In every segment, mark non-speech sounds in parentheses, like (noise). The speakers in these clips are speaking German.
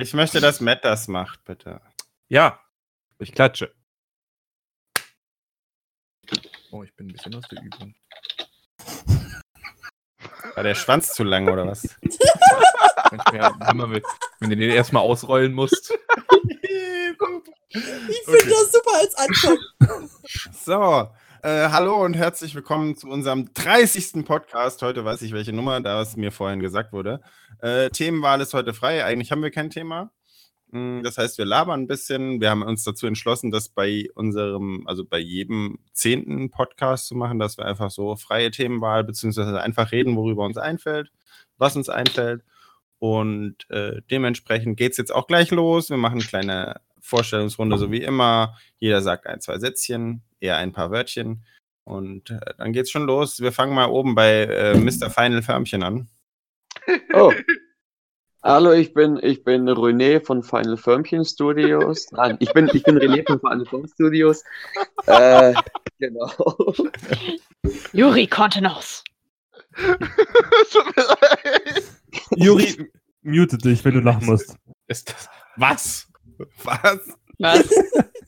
Ich möchte, dass Matt das macht, bitte. Ja, ich klatsche. Oh, ich bin ein bisschen aus der Übung. War der Schwanz zu lang oder was? Ja, wenn, wenn du den erstmal ausrollen musst. (laughs) Ich finde Okay. das super als Anfang. So, äh, hallo und herzlich willkommen zu unserem 30. Podcast. Heute weiß ich welche Nummer, da es mir vorhin gesagt wurde. Äh, Themenwahl ist heute frei. Eigentlich haben wir kein Thema. Mm, Das heißt, wir labern ein bisschen. Wir haben uns dazu entschlossen, das bei unserem, also bei jedem zehnten Podcast zu machen, dass wir einfach so freie Themenwahl beziehungsweise einfach reden, worüber uns einfällt, was uns einfällt. Und äh, dementsprechend geht es jetzt auch gleich los. Wir machen eine kleine Vorstellungsrunde, so wie immer. Jeder sagt ein, zwei Sätzchen, eher ein paar Wörtchen. Und äh, dann geht's schon los. Wir fangen mal oben bei äh, Mr. Final Förmchen an. Oh. Hallo, ich bin, ich bin René von Final Firmchen Studios. Nein, ich bin, ich bin René von Final Firm Studios. Äh, genau. Juri Kontenance. (laughs) Tut mir leid. Juri, mute dich, wenn du lachen musst. Ist das, Was? Was? Was?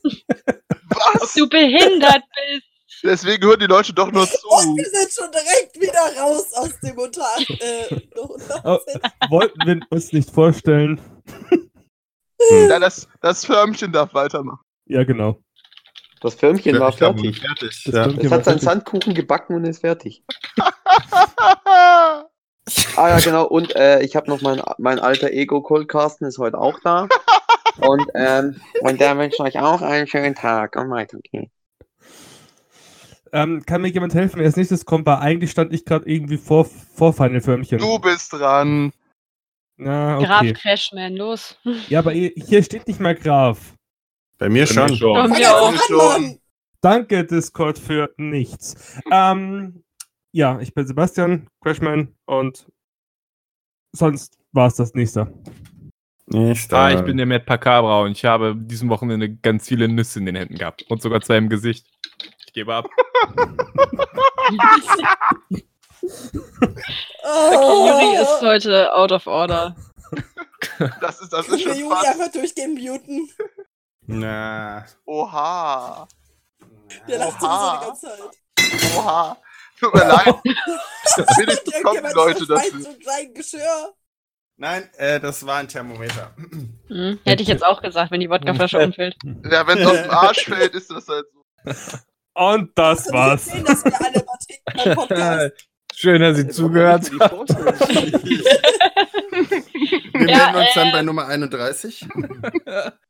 Ob Was? du behindert bist. Deswegen hören die Leute doch nur Und zu. wir sind schon direkt wieder raus aus dem Unter äh, (laughs) Oh, wollten wir uns nicht vorstellen. Ja, das, das Förmchen darf weitermachen. Ja, genau. Das Firmchen war fertig. fertig. Das Ja. Firmchen Es war hat seinen fertig. Sandkuchen gebacken und ist fertig. (laughs) Ah ja, genau. Und äh, ich habe noch mein, mein alter Ego Cold Carsten ist heute auch da. Und, ähm, und der wünscht euch auch einen schönen Tag. Und weiter geht's. Ähm, kann mir jemand helfen, wer als nächstes kommt? Weil eigentlich stand ich gerade irgendwie vor, vor Final Förmchen. Du bist dran. Na, Graf okay. Crashman, los. Ja, aber hier steht nicht mal Graf. Bei mir Bei mir schon. schon. Bei mir auch. schon. Danke, Discord, für nichts. Ähm, ja, ich bin Sebastian, Crashman und sonst war es das nächste. Nicht, Ah, ich bin der Matt Pacabra und ich habe diesem Wochenende ganz viele Nüsse in den Händen gehabt. Und sogar zwei im Gesicht. Ich gebe ab. (laughs) Oh. Juri ist heute out of order. Das ist, das ist schon Juri fast. einfach durchgehen muten? Na. Oha. Der lacht sowieso Oha. die ganze Zeit. Oha. Tut mir leid. (laughs) Wenigstens kommen Irgendjemand Leute so sein Geschirr. Nein, äh, das war ein Thermometer. Hm, hätte ich jetzt auch gesagt, wenn die Wodkaflasche (laughs) umfällt. Ja, wenn es auf den Arsch (laughs) fällt, ist das halt so. Und das du war's. sehen, dass wir alle trinken Podcast. (laughs) Schön, dass Sie zugehört. Vorstellung. Wir Ja, melden uns dann äh, bei Nummer 31.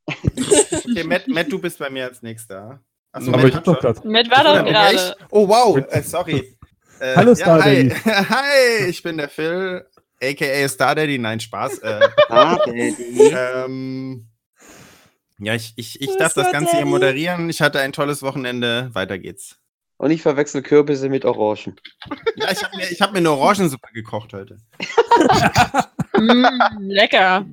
okay, Matt, Matt, du bist bei mir als nächster. Achso, Aber Matt ich hab doch grad. Mit war doch gerade. Oh, wow. Äh, sorry. Äh, Hallo, ja, Star hi. Hi, ich bin der Phil, a.k.a. Star Daddy. Nein, Spaß. Äh, Ah, Daddy. ähm, ja, ich, ich, ich darf das Ganze hier Daddy. moderieren. Ich hatte ein tolles Wochenende. Weiter geht's. Und ich verwechsel Kürbisse mit Orangen. Ja, ich habe mir, ich hab mir eine Orangensuppe gekocht heute. Mm, lecker.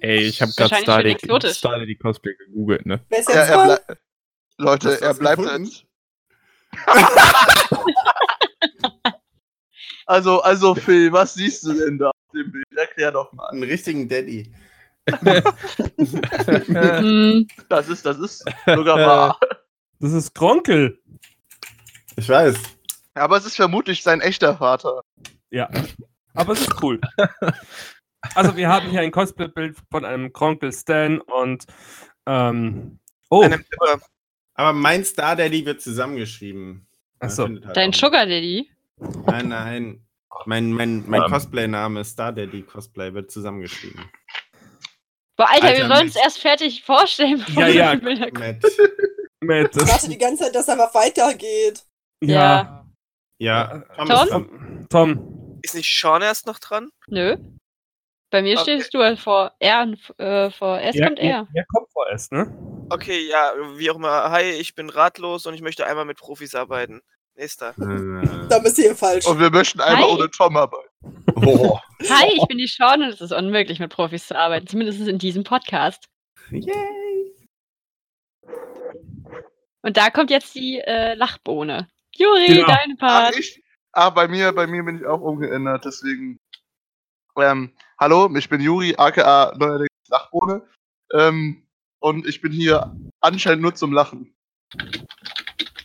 Ey, ich habe gerade. Starly die Cosplay gegoogelt, ne? Wer ist Er, Leute, er bleibt gefunden? (laughs) Also, also Phil, was siehst du denn da auf dem Bild? Erklär doch mal. Einen richtigen Daddy. (laughs) Das ist, das ist sogar wahr. Das ist Kronkel. Ich weiß. Aber es ist vermutlich sein echter Vater. Ja. Aber es ist cool. Also, wir haben hier ein Cosplay-Bild von einem Kronkel Stan und. Ähm, oh, Einem, äh, Aber mein Star Daddy wird zusammengeschrieben. Achso. halt dein Sugar Daddy. Nein, nein. Mein, mein, mein Ähm. Cosplay-Name Star Daddy Cosplay wird zusammengeschrieben. Boah, Alter, Alter, wir sollen es Mensch. erst fertig vorstellen. bevor Ja, wir ja. Matt. Matt, Ich warte die ganze Zeit, dass einfach weitergeht. ja. Ja, Tom, Tom? ist dran. Tom, Tom. Ist nicht Sean erst noch dran? Nö. Bei mir Okay. stehst du halt vor R, und, äh, vor S Ja, kommt ja, R. ja, kommt vorerst, ne? Okay, ja, wie auch immer. Hi, ich bin ratlos und ich möchte einmal mit Profis arbeiten. Nächster. Äh, (laughs) Da bist du hier falsch. und wir möchten einmal Hi. ohne Tom arbeiten. oh. Hi, ich bin die Sean und es ist unmöglich, mit Profis zu arbeiten. Zumindest in diesem Podcast. Yay. Und da kommt jetzt die äh, Lachbohne. Juri, Genau. dein Part. ich? Ah, bei mir, bei mir bin ich auch umgeändert, deswegen. Ähm, hallo, ich bin Juri, aka neuerdings Dachbohne. Ähm, und ich bin hier anscheinend nur zum Lachen.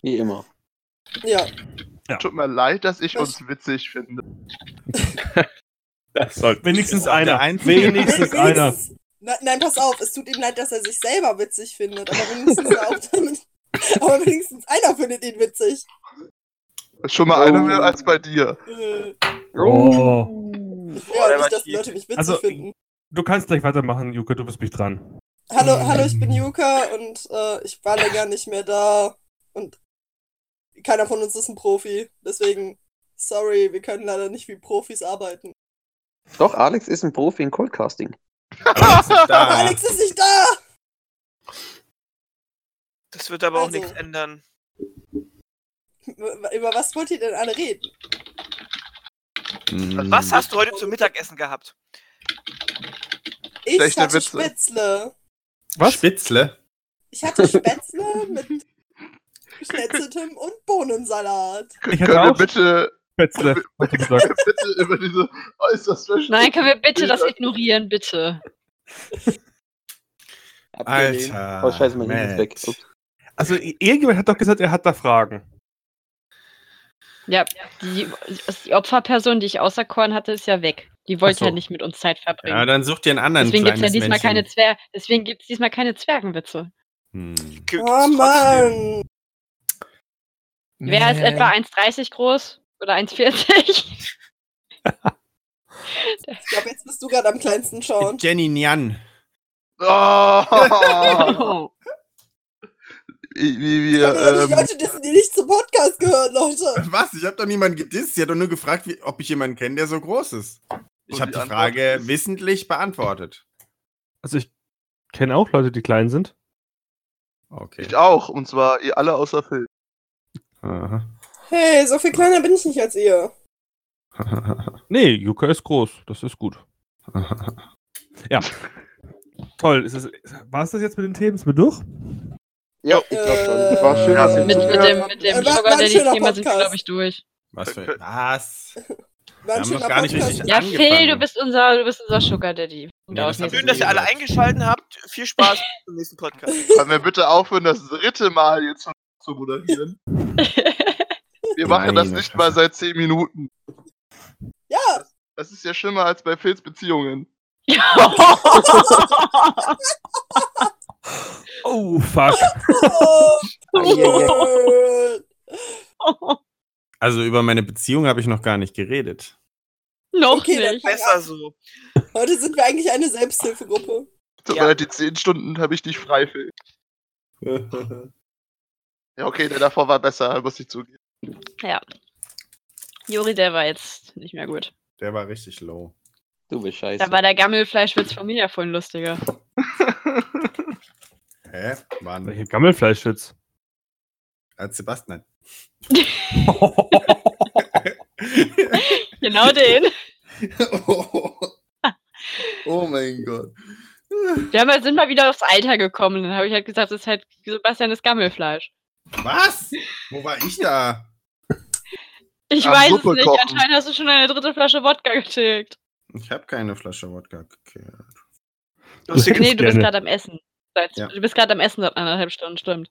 Wie immer. Ja. Ja. Tut mir leid, dass ich Was? uns witzig finde. (laughs) Das sollte Wenigstens einer. Wenigstens einer. Nein, nein, pass auf, es tut ihm leid, dass er sich selber witzig findet, aber wenigstens, (laughs) auch damit, aber wenigstens einer findet ihn witzig. Schon mal einer mehr als bei dir. Äh, Oh. ja, nicht, dass die. Leute mich witzig Also- finden. Du kannst gleich weitermachen, Juke, du bist mich dran. Hallo, hallo, ich bin Yuka und äh, ich war länger nicht mehr da und keiner von uns ist ein Profi. Deswegen, sorry, wir können leider nicht wie Profis arbeiten. Doch, Alex ist ein Profi in Coldcasting. Alex ist. (laughs) Alex ist nicht da! Das wird aber auch Also. nichts ändern. Über was wollt ihr denn alle reden? Hm. Was hast du heute zum Mittagessen gehabt? Ich Schlechte hatte Witze. Spätzle. Was? Spitzle? Ich hatte Spätzle mit geschnetzeltem und Bohnensalat. Ich Können hatte wir auch bitte, Spätzle, bitte (laughs) über diese äußerst Nein, können wir bitte das ignorieren, bitte. (laughs) Alter. Oh, scheiße, mein Handy ist weg. Ups. Also, irgendjemand hat doch gesagt, er hat da Fragen. Ja, die, die Opferperson, die ich auserkoren hatte, ist ja weg. Die wollte so. ja nicht mit uns Zeit verbringen. Ja, dann such dir einen anderen Deswegen gibt es ja diesmal Männchen. keine Zwer Deswegen gibt's diesmal keine Zwergenwitze. Hm. Oh. Mann! Wer ist etwa 1,30 groß oder 1,40? Ich glaube, jetzt bist du gerade am kleinsten schauen. Jenny Nyan. Oh, (laughs) wie, wie wir, die ähm, Leute dissen, die nicht zum Podcast gehören, Leute. Was? Ich habe doch niemanden gedisst. Sie hat doch nur gefragt, wie, ob ich jemanden kenne, der so groß ist. Ich habe die die Frage ist- wissentlich beantwortet. Also, ich kenne auch Leute, die klein sind. Okay. ich auch. Und zwar ihr alle außer Phil. Aha. Hey, so viel kleiner bin ich nicht als ihr. (laughs) Nee, Juka ist groß. Das ist gut. (laughs) Ja. Toll. Ist es, war es das jetzt mit den Themen? Sind wir durch? Ja, ich glaube schon. Äh, War schön, dass mit, mit dem, mit dem Äh, Sugar Daddy-Thema sind wir, glaube ich, durch. Was für. (laughs) Was? Wir haben noch gar nicht richtig- Ja, angefangen. Phil, du bist unser, du bist unser Sugar Daddy. Ja, das Schön, dass ihr alle eingeschaltet habt. Viel Spaß beim nächsten Podcast. Können wir bitte aufhören, das dritte Mal jetzt schon zu moderieren? (laughs) Wir machen das Meine nicht mal seit 10 Minuten. Ja, Das ist ja schlimmer als bei Phils Beziehungen. (laughs) Oh, fuck. oh. (laughs) Also über meine Beziehung habe ich noch gar nicht geredet. Noch Okay, dann nicht. Besser so. Heute sind wir eigentlich eine Selbsthilfegruppe. Tut Ja. mir leid, die 10 Stunden habe ich nicht frei, Phil. Ja, okay, der davor war besser, muss ich zugeben. Ja. Juri, der war jetzt nicht mehr gut. Der war richtig low. Du bist scheiße. Da war der Gammelfleischwitz von mir ja vorhin lustiger. (laughs) Hä? Wann? Welche Gammelfleischwitz? Als Sebastian. (laughs) Genau den. oh. (laughs) oh mein Gott. Wir haben halt, sind mal wieder aufs Alter gekommen. Dann habe ich halt gesagt, das ist halt Sebastian ist Gammelfleisch. Was? Wo war ich da? Ich Am weiß Suppe es nicht. kochen. Anscheinend hast du schon eine dritte Flasche Wodka getilgt. Ich habe keine Flasche Wodka gekehrt. Nee, du bist gerade am Essen. Seit, Ja. Du bist gerade am Essen seit anderthalb Stunden, stimmt.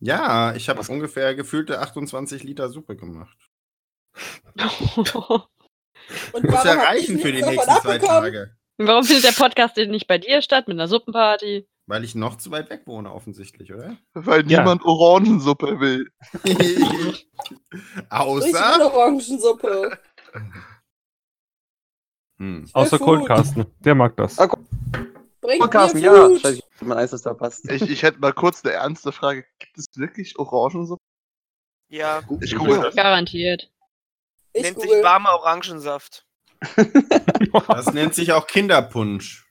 Ja, ich habe ungefähr gefühlte 28 Liter Suppe gemacht. (laughs) Und Muss ja reichen für die nächsten zwei? Tage. Und Warum findet der Podcast denn nicht bei dir statt, mit einer Suppenparty? Weil ich noch zu weit weg wohne, offensichtlich, oder? Weil Ja. niemand Orangensuppe will. (laughs) Außer. viel Orangensuppe. (laughs) Hm. Außer. Coldcasten. Der mag das. Ah, Bringt Coldcasten, mir ja. Scheiße, mein Eis, das da passt. Ich, ich hätte mal kurz eine ernste Frage. Gibt es wirklich Orangensuppe? Ja, Ich google das. Garantiert. Ich nennt sich google. warmer Orangensaft. (laughs) Das nennt sich auch Kinderpunsch.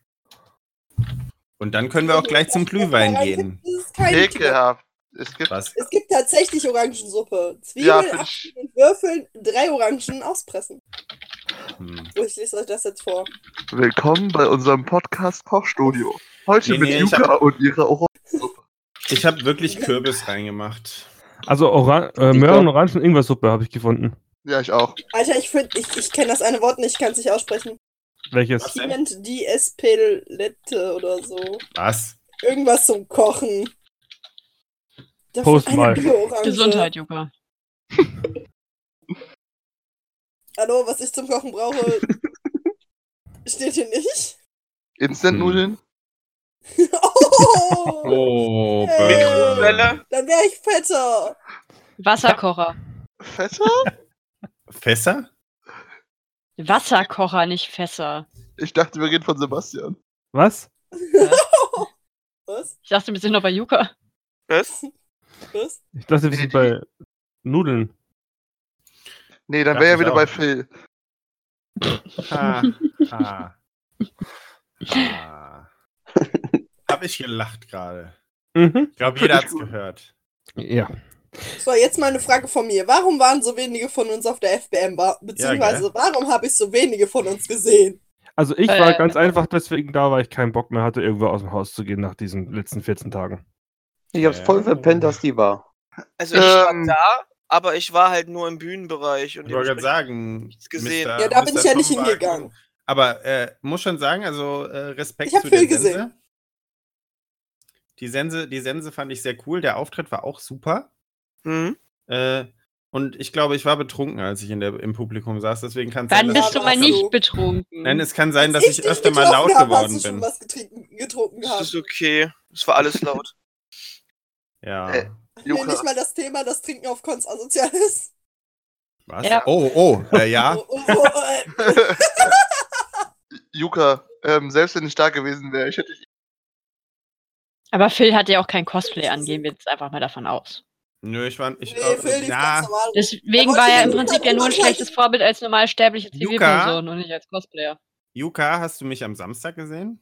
Und dann können wir auch gleich zum Glühwein gehen. Ekelhaft. Es gibt. Was? Es gibt tatsächlich Orangensuppe. Zwiebeln, Ja, ich- und würfeln, drei Orangen auspressen. Hm. So, ich lese euch das jetzt vor. Willkommen bei unserem Podcast Kochstudio. Heute Nee, mit nee, Yuka hab- und ihrer Orangensuppe. Ich habe wirklich Kürbis reingemacht. Also Oran äh, Möhren, Orangen, Ingwersuppe habe ich gefunden. Ja, ich auch. Alter, ich, find- ich, ich kenne das eine Wort nicht, ich kann es nicht aussprechen. Welches? Jemand die Espelette oder so. Was? Irgendwas zum Kochen. Davon Post eine mal. Gesundheit, Juka. (laughs) Hallo, was ich zum Kochen brauche, (laughs) steht hier nicht. Instant-Nudeln? (laughs) oh, Oh, Hey. Bäh. Welle. dann wäre ich fetter. Wasserkocher. Fetter? Fässer? Wasserkocher, nicht Fässer. Ich dachte, wir reden von Sebastian. Was? (laughs) Was? Ich dachte, wir sind noch bei Juka. Was? Was? Ich dachte, wir sind bei Nudeln. Nee, dann wäre er wieder auch. bei Phil. Ha, ha, ha. Hab ich gelacht gerade. Mhm. Ich glaube, jeder hat's gehört. Ja. So, jetzt mal eine Frage von mir. Warum waren so wenige von uns auf der FBM? Beziehungsweise, warum habe ich so wenige von uns gesehen? Also ich war Äh. ganz einfach deswegen da, weil ich keinen Bock mehr hatte, irgendwo aus dem Haus zu gehen nach diesen letzten 14 Tagen. Ich hab's voll Ja. verpennt, dass die war. Also ich war Ähm. da, aber ich war halt nur im Bühnenbereich. Und Ich wollte gerade sagen, nichts gesehen. Mr. Ja, da bin ich ja nicht Tom war- hingegangen. Aber äh, muss schon sagen, also äh, Respekt Ich hab zu Sense. gesehen. Die Sense, die Sense fand ich sehr cool. Der Auftritt war auch super. Hm? Äh, und ich glaube, ich war betrunken, als ich in der, im Publikum saß. Deswegen kann sein, Dann dass bist du ich mal nicht du. betrunken. Nein, es kann sein, dass ich, dich öfter mal laut hab, geworden hast du schon bin. was getrunken, getrunken Das ist okay. Es war alles laut. (laughs) Ja. Äh, Ich will Juka. nicht mal das Thema, dass Trinken auf Cons asozial ist. Was? Ja. Oh, oh, äh, ja. (laughs) Oh, oh, oh, äh. (laughs) Juka, ähm, selbst wenn ich da gewesen wäre, ich hätte dich. Aber Phil hatte ja auch kein Cosplay an, gehen wir jetzt einfach mal davon aus. Nö, ich war. Ich, Nee, äh, normal. Deswegen war er ja im Prinzip ja nur ein schlechtes. Vorbild als normalsterbliche Juka? Zivilperson und nicht als Cosplayer. Yuka, hast du mich am Samstag gesehen?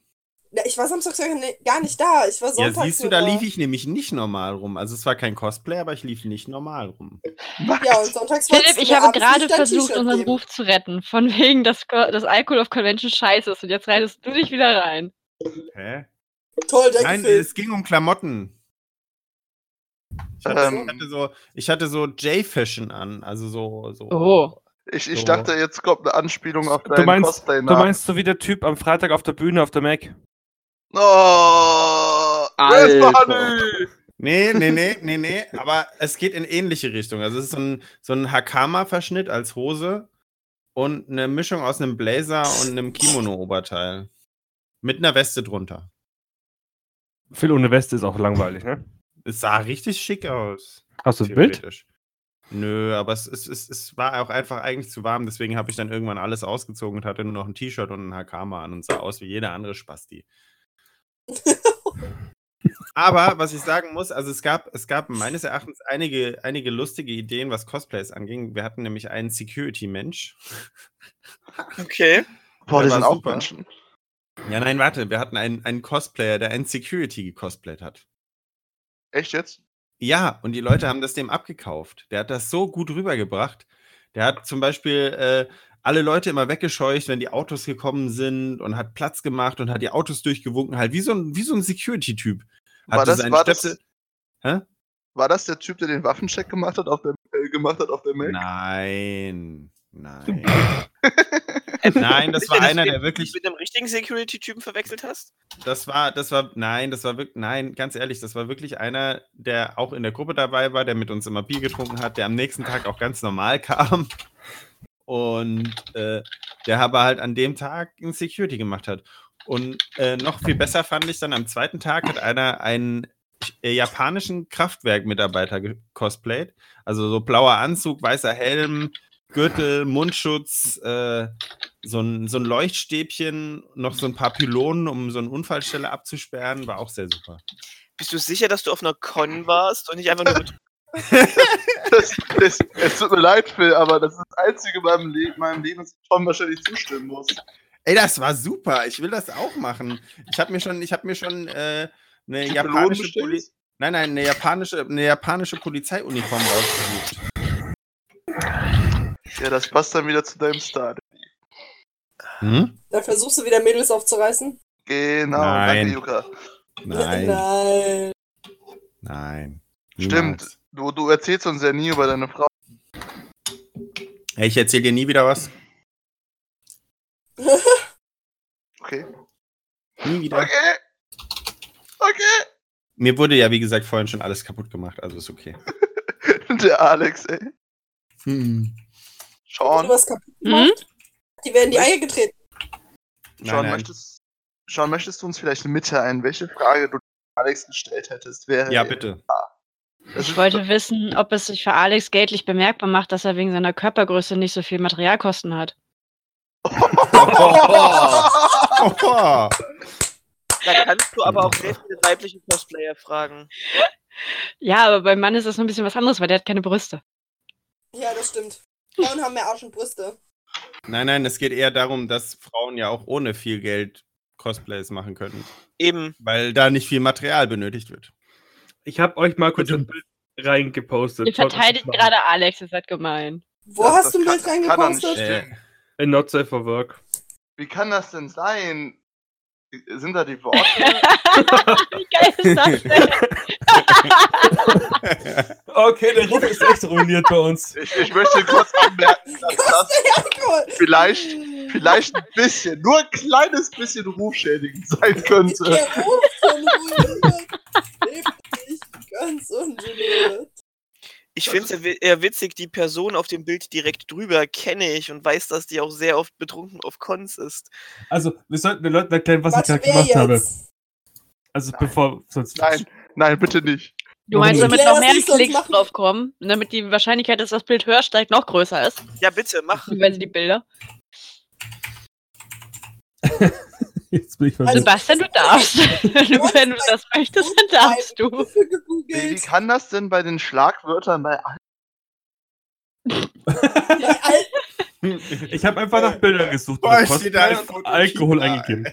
Ja, ich war Samstag ne- gar nicht da. Ich war Ja, Sonntag siehst du, da lief ich nämlich nicht normal rum. Also es war kein Cosplay, aber ich lief nicht normal rum. Ja, und sonntags Philipp, ich habe gerade versucht, unseren geben. Ruf zu retten. Von wegen, dass das Alkohol auf Convention scheiße ist. Und jetzt reitest du dich wieder rein. Hä? Toll, danke, Nein, Phil. es ging um Klamotten. Ich hatte, Ähm. ich hatte so, ich hatte so J-Fashion an, also so, so. Oh. Ich, ich So. dachte, jetzt kommt eine Anspielung auf Du deinen meinst, Cosplay du meinst so wie der Typ am Freitag auf der Bühne auf der Mac? Oh! Alter. Nee, nee, nee, nee, nee, aber es geht in ähnliche Richtung. Also es ist so ein, so ein Hakama-Verschnitt als Hose und eine Mischung aus einem Blazer und einem Kimono-Oberteil. Mit einer Weste drunter. Phil ohne Weste ist auch langweilig, ne? Es sah richtig schick aus. Hast du ein Bild? Nö, aber es, es, es, es war auch einfach eigentlich zu warm, deswegen habe ich dann irgendwann alles ausgezogen und hatte nur noch ein T-Shirt und ein Hakama an und sah aus wie jeder andere Spasti. aber was ich sagen muss, also es gab, es gab meines Erachtens einige, einige lustige Ideen, was Cosplays anging. Wir hatten nämlich einen Security-Mensch. Okay. Boah, die sind auch. Menschen. Ja, nein, warte, wir hatten einen, einen Cosplayer, der einen Security gecosplayt hat. Echt jetzt? Ja, und die Leute haben das dem abgekauft. Der hat das so gut rübergebracht. Der hat zum Beispiel äh, alle Leute immer weggescheucht, wenn die Autos gekommen sind und hat Platz gemacht und hat die Autos durchgewunken, halt wie so ein, wie so ein Security-Typ. War das, war, das, Hä? war das der Typ, der den Waffencheck gemacht hat auf der, äh, gemacht hat auf der Mac? Nein, nein. (laughs) Nein, das war der einer, der wirklich, Mit einem richtigen Security-Typen verwechselt hast? das war, das war, nein, das war wirklich, nein, ganz ehrlich, das war wirklich einer, der auch in der Gruppe dabei war, der mit uns immer Bier getrunken hat, der am nächsten Tag auch ganz normal kam und äh, der aber halt an dem Tag ein Security gemacht hat. Und äh, noch viel besser fand ich dann am zweiten Tag hat einer einen äh, japanischen Kraftwerk-Mitarbeiter gecosplayt. Also so blauer Anzug, weißer Helm, Gürtel, Mundschutz, äh, so, ein, so ein Leuchtstäbchen, noch so ein paar Pylonen, um so eine Unfallstelle abzusperren, war auch sehr super. Bist du sicher, dass du auf einer Con warst und nicht einfach nur mit (laughs) Das, das, es tut mir leid, Phil, aber das ist das Einzige in meinem, Le meinem Leben, das Tom wahrscheinlich zustimmen muss. Ey, das war super. Ich will das auch machen. Ich habe mir schon, ich habe mir schon äh, eine japanische? Poli Nein, nein, eine japanische, eine japanische Polizeiuniform rausgesucht. Ja, das passt dann wieder zu deinem Star. Hm? Da versuchst du wieder Mädels aufzureißen? Genau, Nein. danke, Juka. Nein, Nein. nein. Stimmt. Du, du erzählst uns ja nie über deine Frau. Ich erzähle dir nie wieder was. (laughs) Okay. Nie wieder. Okay. Okay. Mir wurde ja, wie gesagt, vorhin schon alles kaputt gemacht, also ist okay. (laughs) Der Alex, ey. Hm. Sean, was kaputt Mhm. Die werden die Eier getreten. Nein, Sean, nein. möchtest, Sean, möchtest du uns vielleicht mitteilen, welche Frage du Alex gestellt hättest? Wäre Ja, bitte. Das Ich wollte wissen, ob es sich für Alex geltlich bemerkbar macht, dass er wegen seiner Körpergröße nicht so viel Materialkosten hat. Oh, (laughs) Da kannst du aber auch (laughs) sehr viele weibliche Cosplayer fragen. Ja, aber beim Mann ist das noch ein bisschen was anderes, weil der hat keine Brüste. Ja, das stimmt. Frauen haben mehr Arsch und Brüste. Nein, nein, es geht eher darum, dass Frauen ja auch ohne viel Geld Cosplays machen können, Eben. weil da nicht viel Material benötigt wird. Ich habe euch mal kurz ein Bild reingepostet. Ihr verteidigt das gerade Alex, ihr seid gemein. Wo Das- hast das du ein Bild das reingepostet? stimmen. Äh. Not safe for work. Wie kann das denn sein? Sind da die Worte? (laughs) Wie geil ist das denn? (laughs) (laughs) Okay, der Ruf ist echt ruiniert bei uns. ich, ich möchte kurz anmerken, (laughs) dass das vielleicht, vielleicht ein bisschen, nur ein kleines bisschen rufschädigend sein könnte. Der Ruf von ruiniert. Heftig, ganz ungeniert. Ich finde es eher witzig, die Person auf dem Bild direkt drüber kenne ich und weiß, dass die auch sehr oft betrunken auf Cons ist. Also, wir sollten den Leuten erklären, was ich Warte, gerade gemacht habe. jetzt? Also, Nein. bevor sonst. Nein, nein, bitte nicht. Du meinst, damit noch mehr Klicks draufkommen, und damit die Wahrscheinlichkeit, dass das Bild höher steigt, noch größer ist. Ja, bitte, mach. (laughs) Beziehungsweise die Bilder. (laughs) Jetzt bin ich Also, verwirrt. Sebastian, du darfst. (laughs) Wenn du das möchtest, dann darfst du. Wie, kann das denn bei den Schlagwörtern bei allen Ich habe einfach nach Bildern gesucht. Boah, Foto Alkohol eingegeben.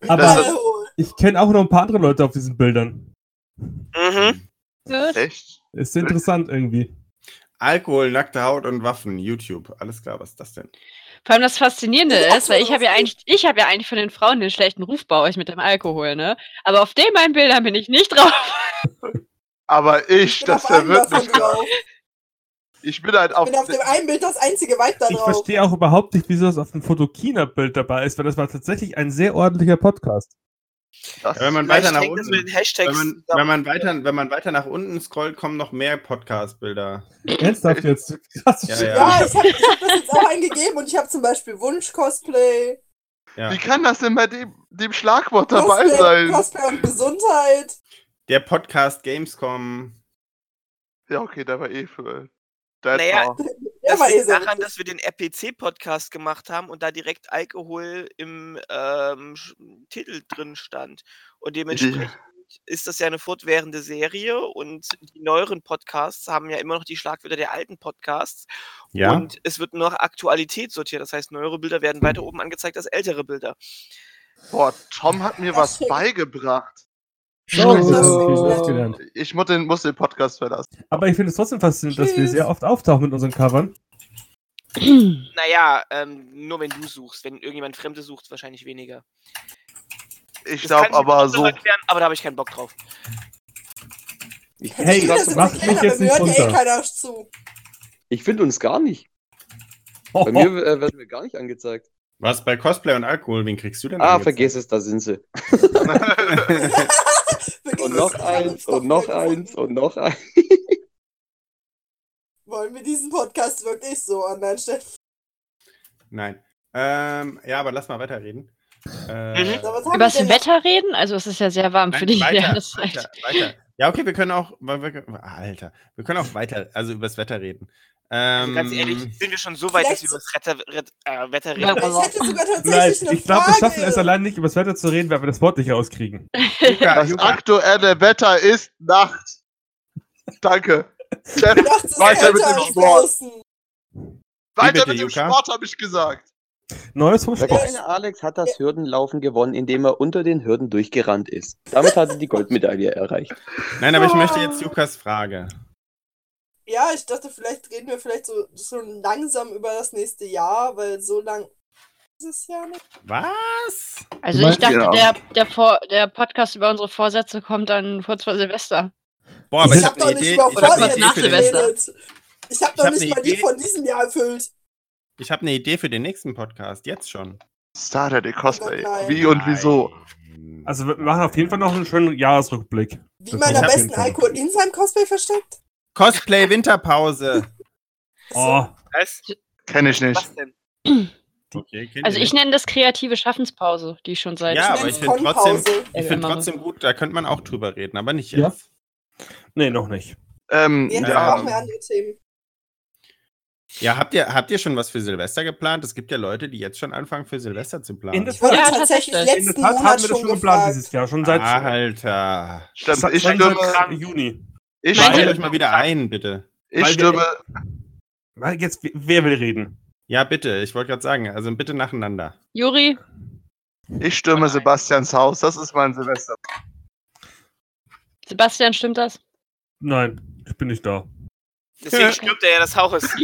Das Aber. Ich kenne auch noch ein paar andere Leute auf diesen Bildern. Mhm. Gut. echt? Ist interessant irgendwie. Alkohol, nackte Haut und Waffen, YouTube. Alles klar, was ist das denn? Vor allem das Faszinierende ist, weil ich habe ja eigentlich, ich habe ja eigentlich von den Frauen den schlechten Ruf bei euch mit dem Alkohol, ne? Aber auf den meinen Bildern bin ich nicht drauf. (laughs) Aber ich, Ich bin das verwirrt mich. drauf. Ich bin halt auf. Ich bin auf dem einen Bild das einzige Weib da Ich drauf. verstehe auch überhaupt nicht, wieso das auf dem Fotokina-Bild dabei ist, weil das war tatsächlich ein sehr ordentlicher Podcast. Das Ja, wenn man weiter nach das unten. den Hashtags Wenn man, wenn, man weiter, wenn man weiter nach unten scrollt, kommen noch mehr Podcast-Bilder. Ernsthaft jetzt? Krass. (laughs) Ja, ja. Ja, ich habe hab das jetzt auch eingegeben und ich habe zum Beispiel Wunsch-Cosplay, Ja. Wie kann das denn bei dem, dem Schlagwort dabei Cosplay, sein? Cosplay und Gesundheit. Der Podcast Gamescom. Ja, okay, der war eh für. Naja, Ja, Das liegt daran, dass wir den RPC-Podcast gemacht haben und da direkt Alkohol im ähm, Titel drin stand. Und dementsprechend ist das ja eine fortwährende Serie und die neueren Podcasts haben ja immer noch die Schlagwörter der alten Podcasts. Ja. Und es wird nur nach Aktualität sortiert. Das heißt, neuere Bilder werden weiter oben angezeigt als ältere Bilder. Boah, Tom hat mir was beigebracht. Ich muss den, muss den Podcast verlassen. Aber ich finde es trotzdem faszinierend, dass wir Tschüss. sehr oft auftauchen mit unseren Covern. (clears throat) Naja, ähm, nur wenn du suchst. Wenn irgendjemand Fremde sucht, wahrscheinlich weniger. Ich glaube aber so. Erklären, aber da habe ich keinen Bock drauf. Ich, Hey, das mach mich jetzt nicht hört ja eh runter. keiner zu. ich finde uns gar nicht. Bei mir äh, werden wir gar nicht angezeigt. Was bei Cosplay und Alkohol, wen kriegst du denn? Ah, angezeigt? vergiss es, da sind sie. (laughs) (laughs) (laughs) Und noch eins und noch eins und noch eins. (laughs) Wollen wir diesen Podcast wirklich so an deiner Stelle? Nein. Ähm, ja, aber lass mal weiterreden. Äh, Mhm. Über das Wetter reden? Also es ist ja sehr warm für Nein, die (laughs) weiter, Jahreszeit. weiter, weiter. Ja, okay, wir können auch. wir- wir- Alter, wir können auch weiter, also über das Wetter reden. Also Ähm, ganz ehrlich, sind wir schon so weit, dass wir über das Wetter, Ret- äh, Wetter reden? Ja. Ich hätte sogar tatsächlich Nein, eine ich glaube, wir schaffen es allein nicht, über das Wetter zu reden, weil wir das Wort nicht rauskriegen. (laughs) Juka, Das Juka, aktuelle Wetter ist Nacht. Danke. Chef, Weiter mit dem Sport. weiter mit dem? Sport, habe ich gesagt. Neues vom Der Sport. kleine Alex hat das Hürdenlaufen gewonnen, indem er unter den Hürden durchgerannt ist. Damit hat er die Goldmedaille erreicht. Nein, aber ich möchte jetzt Jukas Frage. Ja, ich dachte, vielleicht reden wir vielleicht so, so langsam über das nächste Jahr, weil so lang ist es ja nicht. Was? Also ich dachte, Genau. der, der, Vor der Podcast über unsere Vorsätze kommt dann kurz vor Silvester. Boah, aber Ich ich habe habe doch nicht über habe was Idee, nach geredet. Ich habe Ich doch hab nicht mal die Idee. von diesem Jahr erfüllt. ich hab eine Idee für den nächsten Podcast. Jetzt schon. Star Daddy Cosplay. Wie und wieso? Also wir machen auf jeden Fall noch einen schönen Jahresrückblick. Wie man am besten. Alkohol in seinem Cosplay versteckt? Cosplay Winterpause. (laughs) Oh, Was? Kenne ich nicht. Was denn? (clears throat) Okay, Also ich nenne das kreative Schaffenspause, die ich schon seit. Ja, aber ich finde trotzdem, ich find trotzdem gut, da könnte man auch drüber reden, aber nicht Ja. jetzt. nee, noch nicht. Ähm, Jetzt Ja. brauchen wir andere Themen. Ja, habt ihr, habt ihr schon was für Silvester geplant? Es gibt ja Leute, die jetzt schon anfangen, für Silvester zu planen. In der wurde Ja, tatsächlich. In der letzten Tat haben Monat wir das schon schon geplant gefragt. dieses Jahr, schon seit, Alter. stimmt, seit, ich seit stürme, Juni. Ich stürme, euch mal wieder ein, bitte. ich Weil stürme, Weil Jetzt, wer will reden? Ja, bitte. Ich wollte gerade sagen, also bitte nacheinander. Juri, ich stürme Sebastians Haus. Das ist mein Silvester. Sebastian, stimmt das? Nein, ich bin nicht da. Deswegen stirbt er ja das Haus. (laughs)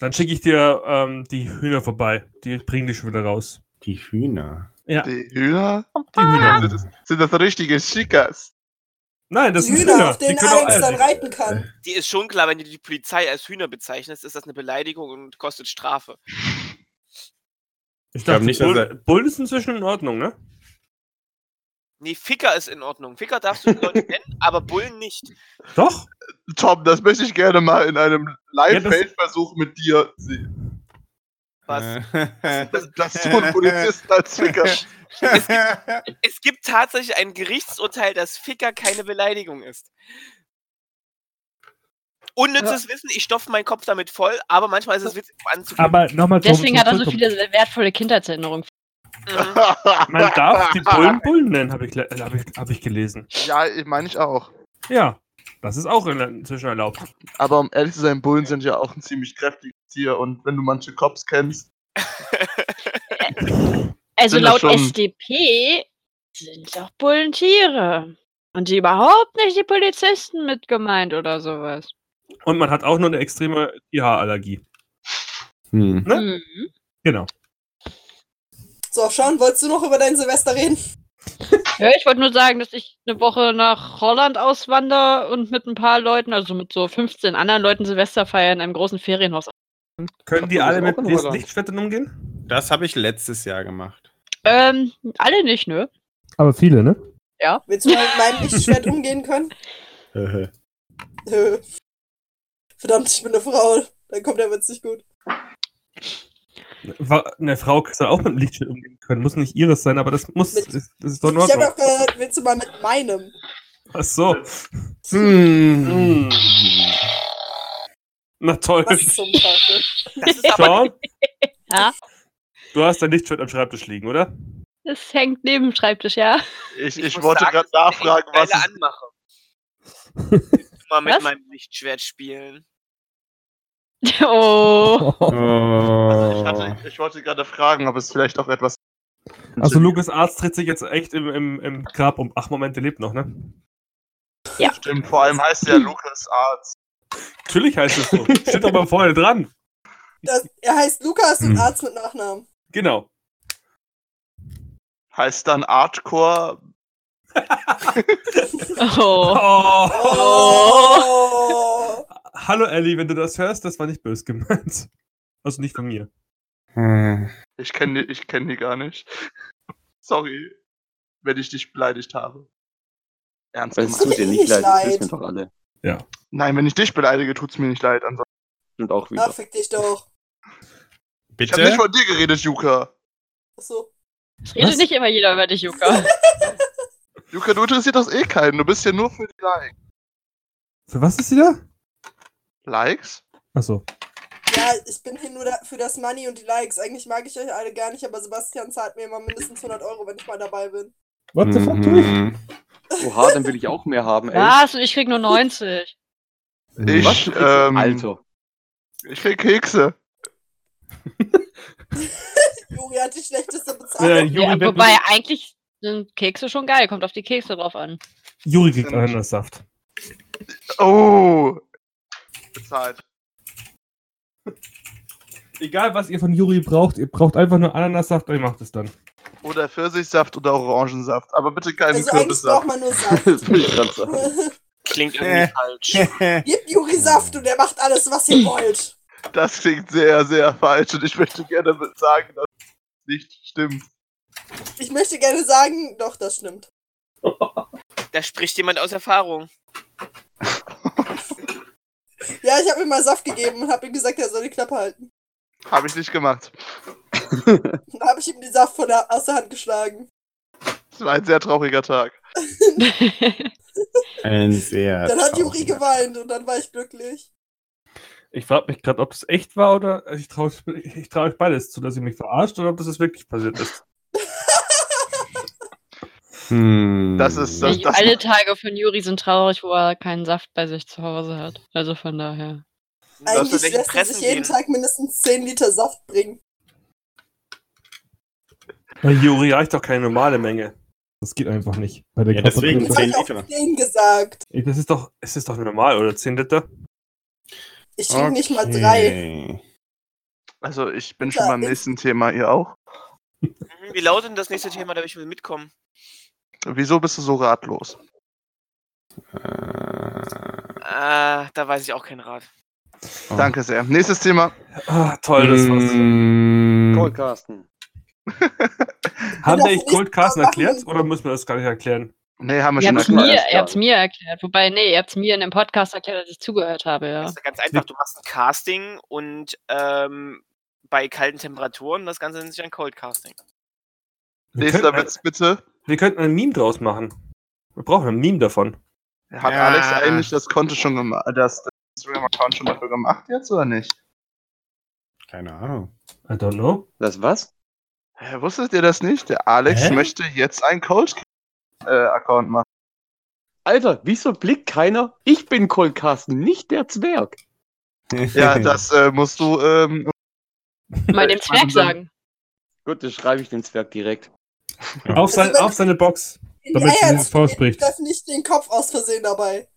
Dann schicke ich dir ähm, die Hühner vorbei. Die bringen dich schon wieder raus. Die Hühner. Ja, Die Hühner? die Hühner. Sind das, sind das richtige Chicas? Nein, das Die sind Hühner, Hühner. auf Die denen Alex dann reiten kann. Die ist schon klar, wenn du die Polizei als Hühner bezeichnest, ist das eine Beleidigung und kostet Strafe. Ich glaub dachte, nicht, dass er- Bull, Bull ist inzwischen in Ordnung, ne? Nee, Ficker ist in Ordnung. Ficker darfst du die Leute (laughs) nennen, aber Bullen nicht. Doch? Tom, das möchte ich gerne mal in einem Ja, Live-Feldversuch mit dir sehen. Was? Das, das du einen Polizisten als Ficker. (laughs) Es gibt tatsächlich ein Gerichtsurteil, dass Ficker keine Beleidigung ist. Unnützes Wissen, ich stopfe meinen Kopf damit voll, aber manchmal ist es witzig um. Aber nochmal Deswegen hat er so viele wertvolle Kindheitserinnerungen. Mhm. Man darf die (laughs) Bullen Bullen nennen, habe ich, hab ich, hab ich gelesen. ja, meine ich auch. Ja, das ist auch in- inzwischen erlaubt. Aber um ehrlich zu sein, Bullen sind ja auch ein ziemlich kräftiges Tier und wenn du manche Cops kennst, (laughs) Also laut schon- SDP sind doch Bullen Tiere. Und die überhaupt nicht die Polizisten mit gemeint oder sowas. Und man hat auch nur eine extreme Tierhaarallergie. hm. Ne? Mhm. Genau. So, Sean, wolltest du noch über dein Silvester reden? (laughs) Ja, ich wollte nur sagen, dass ich eine Woche nach Holland auswandere und mit ein paar Leuten, also mit so 15 anderen Leuten Silvester feiern in einem großen Ferienhaus. Können die alle mit. Lichtschwertern umgehen? Das habe ich letztes Jahr gemacht. Ähm, alle nicht, ne? Aber viele, ne? Willst du mal mit meinem Lichtschwert umgehen können? (laughs) Äh. Verdammt, ich bin eine Frau. Dann kommt der Witz nicht gut. Eine Frau soll auch mit dem Lichtschwert umgehen können. Muss nicht ihres sein, aber das muss. Mit- das ist doch in Ich habe auch gesagt, willst du mal mit meinem? Ach so. hm. Hm. Na toll. Was zum Teufel? Das ist aber Sean, (laughs) Ja. du hast dein Lichtschwert am Schreibtisch liegen, oder? Das hängt neben dem Schreibtisch, ja. ich, Ich ich, wollte gerade nachfragen, was es, Anmache. Willst du mal mit Was? meinem Lichtschwert spielen. Oh. ich, Oh. hatte, ich wollte gerade fragen, ob es vielleicht auch etwas. Also Lukas Arzt tritt sich jetzt echt im, im, im Grab um. Ach, Moment, der lebt noch, ne? Stimmt, vor allem heißt er Lukas Arzt. Natürlich heißt es so. Steht doch mal vorne dran. Das, er heißt Lukas und Hm. Arzt mit Nachnamen. Genau. Heißt dann Artcore. (laughs) oh. Oh. Oh. (laughs) Hallo Ellie, wenn du das hörst, das war nicht böse gemeint. (laughs) Also nicht von mir. Hm. Ich kenne die, ich kenn die gar nicht. (laughs) Sorry, wenn ich dich beleidigt habe. Ernst Es gemeint. tut dir nicht nicht leid, das leid. wissen wir doch alle. Nein, wenn ich dich beleidige, tut's mir nicht leid. Ansonsten. Und auch Ah, wieder. fick dich doch. Ich habe nicht Bitte? von dir geredet, Juka. Achso. Es redet Was? nicht immer jeder über dich, Juka. (laughs) Juka, du interessiert das eh keinen. Du bist hier nur für die Likes. Für was ist sie da? Likes? Achso. Ja, ich bin hier nur da für das Money und die Likes. Eigentlich mag ich euch alle gar nicht, aber Sebastian zahlt mir immer mindestens 100 Euro, wenn ich mal dabei bin. What the fuck? Mhm. Oha, dann will ich auch mehr haben, ey. Was? Und ich krieg nur 90. Ich, Was? Ähm, Alter. Ich krieg Kekse. (laughs) Juri hat die schlechteste Ja, Bezahlung. Ja, wird- wobei, eigentlich sind Kekse schon geil. Kommt auf die Kekse drauf an. Juri kriegt Ananassaft. Oh. Bezahlt. Egal, was ihr von Juri braucht, ihr braucht einfach nur Ananassaft und ihr macht es dann. Oder Pfirsichsaft oder Orangensaft. Aber bitte keinen Also eigentlich braucht Kürbissaft. man nur (laughs) Saft. Das. Klingt irgendwie falsch. (laughs) Gib Juri Saft und er macht alles, was ihr wollt. Das klingt sehr, sehr falsch und ich möchte gerne sagen, dass es nicht stimmt. Ich möchte gerne sagen, doch, das stimmt. Da spricht jemand aus Erfahrung. Ja, ich habe ihm mal Saft gegeben und habe ihm gesagt, er soll die Klappe halten. Habe ich nicht gemacht. (laughs) Dann habe ich ihm den Saft von der, aus der Hand geschlagen. Es war ein sehr trauriger Tag. (laughs) Ein sehr. Dann hat Juri geweint und dann war ich glücklich. Ich frage mich gerade, ob es echt war oder also ich traue ich, ich trau euch beides zu, dass ihr mich verarscht oder ob das wirklich passiert ist. Hm. Das ist das, Ich- das Alle Tage von Juri sind traurig, wo er keinen Saft bei sich zu Hause hat. Also von daher. Eigentlich lässt er sich jeden. Tag mindestens 10 Liter Saft bringen. Bei Juri reicht doch keine normale Menge. Das geht einfach nicht. Bei der Ja, deswegen Das Körpergröße. habe Zehn ich auch Liter. denen gesagt. Ey, Das ist doch, es ist doch normal, oder? 10 Liter? Ich trinke nicht mal drei. Okay. Also ich bin schon beim nächsten Thema, ihr auch. Mhm, Wie lautet denn das nächste Thema, da will ich mitkommen? Wieso bist du so ratlos? Äh, Ah, da weiß ich auch keinen Rat. oh. Danke sehr. Nächstes Thema. Ah, toll, das war's. Mm, Goldcasten. (laughs) Haben das wir echt nicht Goldcasten erklärt oder müssen wir das gar nicht erklären? Nee, haben wir Ihr schon es erklärt. mir, ihr habt's gerade. mir erklärt. Wobei, nee, ihr habt es mir in dem Podcast erklärt, als ich zugehört habe, Das ja. ist ja ganz einfach. Du machst ein Casting und ähm, bei kalten Temperaturen, das Ganze nennt sich ein Cold Casting. Wir Nächster Witz bitte. wir könnten ein Meme draus machen. Wir brauchen ein Meme davon. Hat Ja. Alex eigentlich das Konto schon gemacht, das, das Instagram-Account schon dafür gemacht jetzt oder nicht? Keine Ahnung. I don't know. Das was? Wusstet ihr das nicht? Der Alex Hä? möchte jetzt einen Cold-Account machen. Alter, wieso blickt keiner? Ich bin Goldcasten, nicht der Zwerg. Ja, das äh, musst du ähm, Mal dem (laughs) Zwerg sagen. Gut, das schreibe ich den Zwerg direkt. Auf, sein, wenn- auf seine Box. Damit sie Eier dieses vorspricht. treff nicht den Kopf aus Versehen dabei.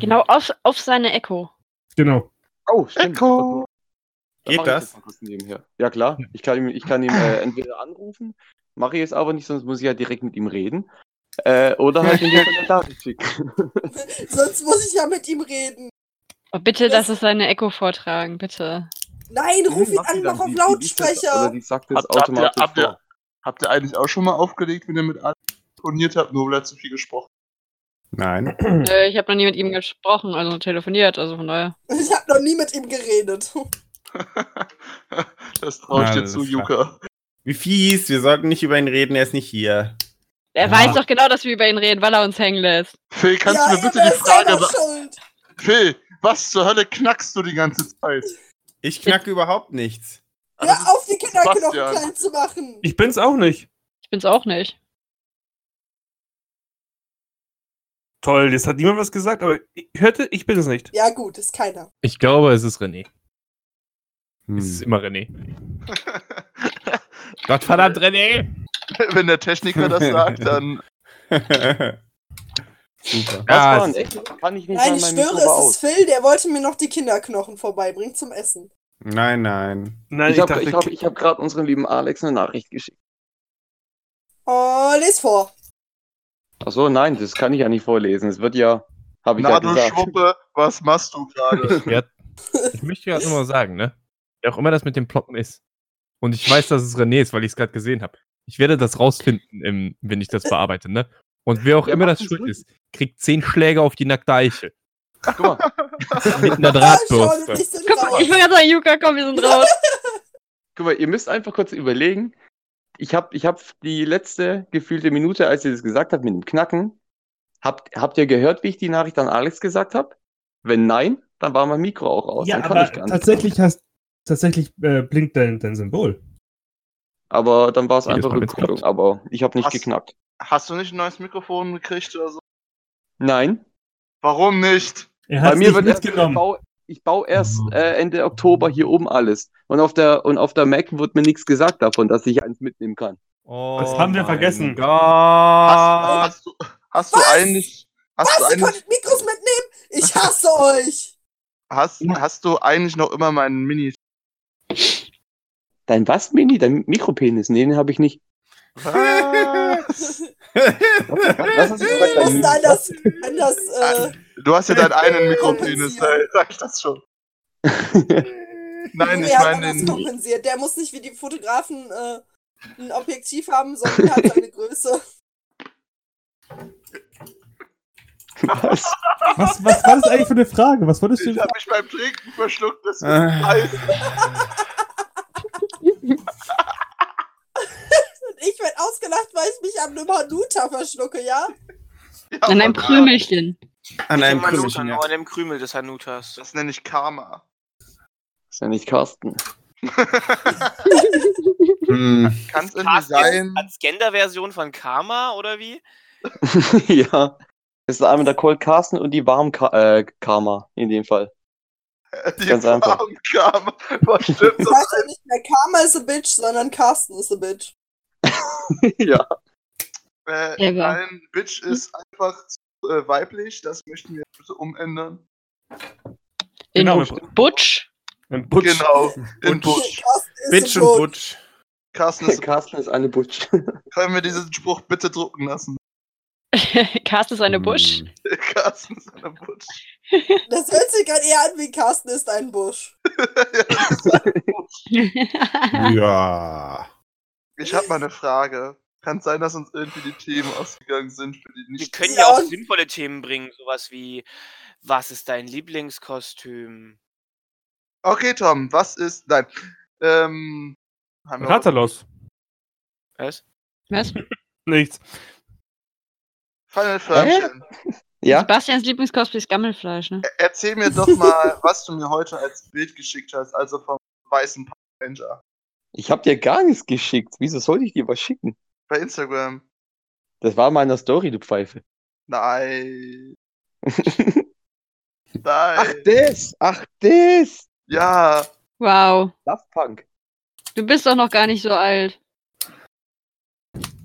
Genau, auf, auf seine Echo. Genau. Oh, stimmt. Echo. Dann Geht das? Ja, klar. Ich kann ihm, ich kann ihm äh, entweder anrufen, mache ich es aber nicht, sonst muss ich ja direkt mit ihm reden. Äh, oder halt in die (laughs) Kommentare schicken. (laughs) Sonst muss ich ja mit ihm reden. Oh, bitte, lass es seine Echo vortragen, bitte. Nein, ruf ihn an, mach auf die- die liest das- Oder Lautsprecher. die sagt es automatisch habt, ihr, vor. Habt ihr eigentlich auch schon mal aufgelegt, wenn ihr mit Alex telefoniert habt, nur weil er zu viel gesprochen Nein. (clears throat) Äh, ich habe noch nie mit ihm gesprochen, also telefoniert, also von daher. (laughs) Ich habe noch nie mit ihm geredet. (laughs) das traue ich dir zu. Juka. Wie fies, wir sollten nicht über ihn reden, er ist nicht hier. Er Ja. weiß doch genau, dass wir über ihn reden, weil er uns hängen lässt. Phil, kannst ja, du mir bitte die Frage beantworten? schuld. Phil, was zur Hölle knackst du die ganze Zeit? Ich knacke überhaupt nichts. Hör auf, Sebastian. klein zu machen. Ich bin's auch nicht. Ich bin's auch nicht. Toll, jetzt hat niemand was gesagt, aber ich hörte, ich bin es nicht. Ja gut, ist keiner. Ich glaube, es ist René. Hm. Es ist immer René. (laughs) Gottverdammt, René! (laughs) Wenn der Techniker das sagt, dann. (laughs) Super. Denn echt? Kann ich nicht Nein, ich schwöre, es aus. ist Phil, der wollte mir noch die Kinderknochen vorbeibringen zum Essen. Nein, nein. Nein, Ich habe ich hab, ich hab gerade unserem lieben Alex eine Nachricht geschickt. Oh, les vor. Achso, nein, das kann ich ja nicht vorlesen. Es wird ja, habe ich Na ja du gesagt. Schwuppe, was machst du gerade? (laughs) Ja, ich möchte gerade nur mal sagen, ne? Wer auch immer das mit dem Ploppen ist. Und ich weiß, dass es René ist, weil ich es gerade gesehen habe. Ich werde das rausfinden, im, wenn ich das bearbeite, ne? Und wer auch Ja, immer das schuld ist, kriegt zehn Schläge auf die nackte Eichel. Guck mal, (laughs) Mit einer Ah, schau, Drahtbürste. Komm, raus. ich will gerade sagen, Yuka, komm, wir sind raus. (laughs) guck mal, ihr müsst einfach kurz überlegen. Ich habe ich hab die letzte gefühlte Minute, als ihr das gesagt habt mit dem Knacken, habt, habt ihr gehört, wie ich die Nachricht an Alex gesagt habe? Wenn nein, dann war mein Mikro auch aus. Ja, dann kann aber ich gar nicht. tatsächlich hast tatsächlich äh, blinkt dein, dein Symbol. Aber dann war es einfach Mal, Rückkopplung. Aber ich habe nicht Hast- geknackt. Hast du nicht ein neues Mikrofon gekriegt oder so? Nein, Warum nicht? Er bei hat mir wird erst, ich mitgenommen. baue, ich baue erst äh, Ende Oktober hier oben alles. Und auf der und auf der Mac wird mir nichts gesagt davon, dass ich eins mitnehmen kann. Oh Das haben wir vergessen. Gott. Hast, hast, du, hast du Was? eigentlich. Hast du, Was, ihr eigentlich konntet Mikros mitnehmen? Ich hasse euch. hast, hast du eigentlich noch immer meinen Mini. Dein was, Mini? Dein Mikropenis? Nee, den habe ich nicht. Was? (laughs) Was du? Ich Dein musste Mini? anders, anders äh, Du hast ja deinen (laughs) einen Mikropenis, ey, sag ich das schon. (laughs) Nein, ich meine den. kompensiert. Der muss nicht wie die Fotografen äh, ein Objektiv haben, sondern hat seine Größe. (laughs) Was? Was, was war das eigentlich für eine Frage? Was wolltest du Ich habe mich beim Trinken verschluckt, das ist Ah. heiß. Und ich werde ausgelacht, weil ich mich an einem Hanuta verschlucke, ja? Ja, An einem Krümelchen. An einem Krümelchen, ja. an dem Krümel des Hanutas. Das nenne ich Karma. (laughs) Ist ja nicht Carsten. Hm. Kann es irgendwie sein? Als Gender-Version von Karma oder wie? (laughs) ja. Das ist einmal der Cold Carsten und die Warm äh, Karma in dem Fall. (laughs) Die Ganz einfach. Farben Karma. Was stimmt Ich weiß ja nicht mehr Karma is a bitch, sondern Carsten is a bitch. ja. Äh, nein, Bitch ist einfach zu, äh, weiblich. Das möchten wir bitte umändern. In Genau. Butch. Ein Butch. Genau. In Butch. Bitch und. Butch. Carsten ist, Carsten ist eine Butch. (laughs) können wir diesen Spruch bitte drucken lassen? (laughs) Carsten ist eine Busch. Hm. (laughs) Carsten ist eine Butch. Das hört sich gerade eher an wie Carsten ist ein Busch. Ja. Ich habe mal eine Frage. Kann sein, dass uns irgendwie die Themen ausgegangen sind, für die Wir nicht. können Ja, auch sinnvolle Themen bringen, sowas wie Was ist dein Lieblingskostüm? Okay, Tom, was ist. Nein. Ähm. Wir Ratterlos. Was? Was? (laughs) Nichts. Final Förmchen. (laughs) Ja? Sebastians Lieblingscosplay ist Gammelfleisch, ne? Erzähl mir doch mal, was du mir heute als Bild geschickt hast, also vom weißen Power Ranger. Ich hab dir gar nichts geschickt. Wieso sollte ich dir was schicken? Bei Instagram. Das war in meiner Story, du Pfeife. (laughs) Nein. Ach, Nein. das! Ach, das! Ja. Wow. Daft Punk. Du bist doch noch gar nicht so alt.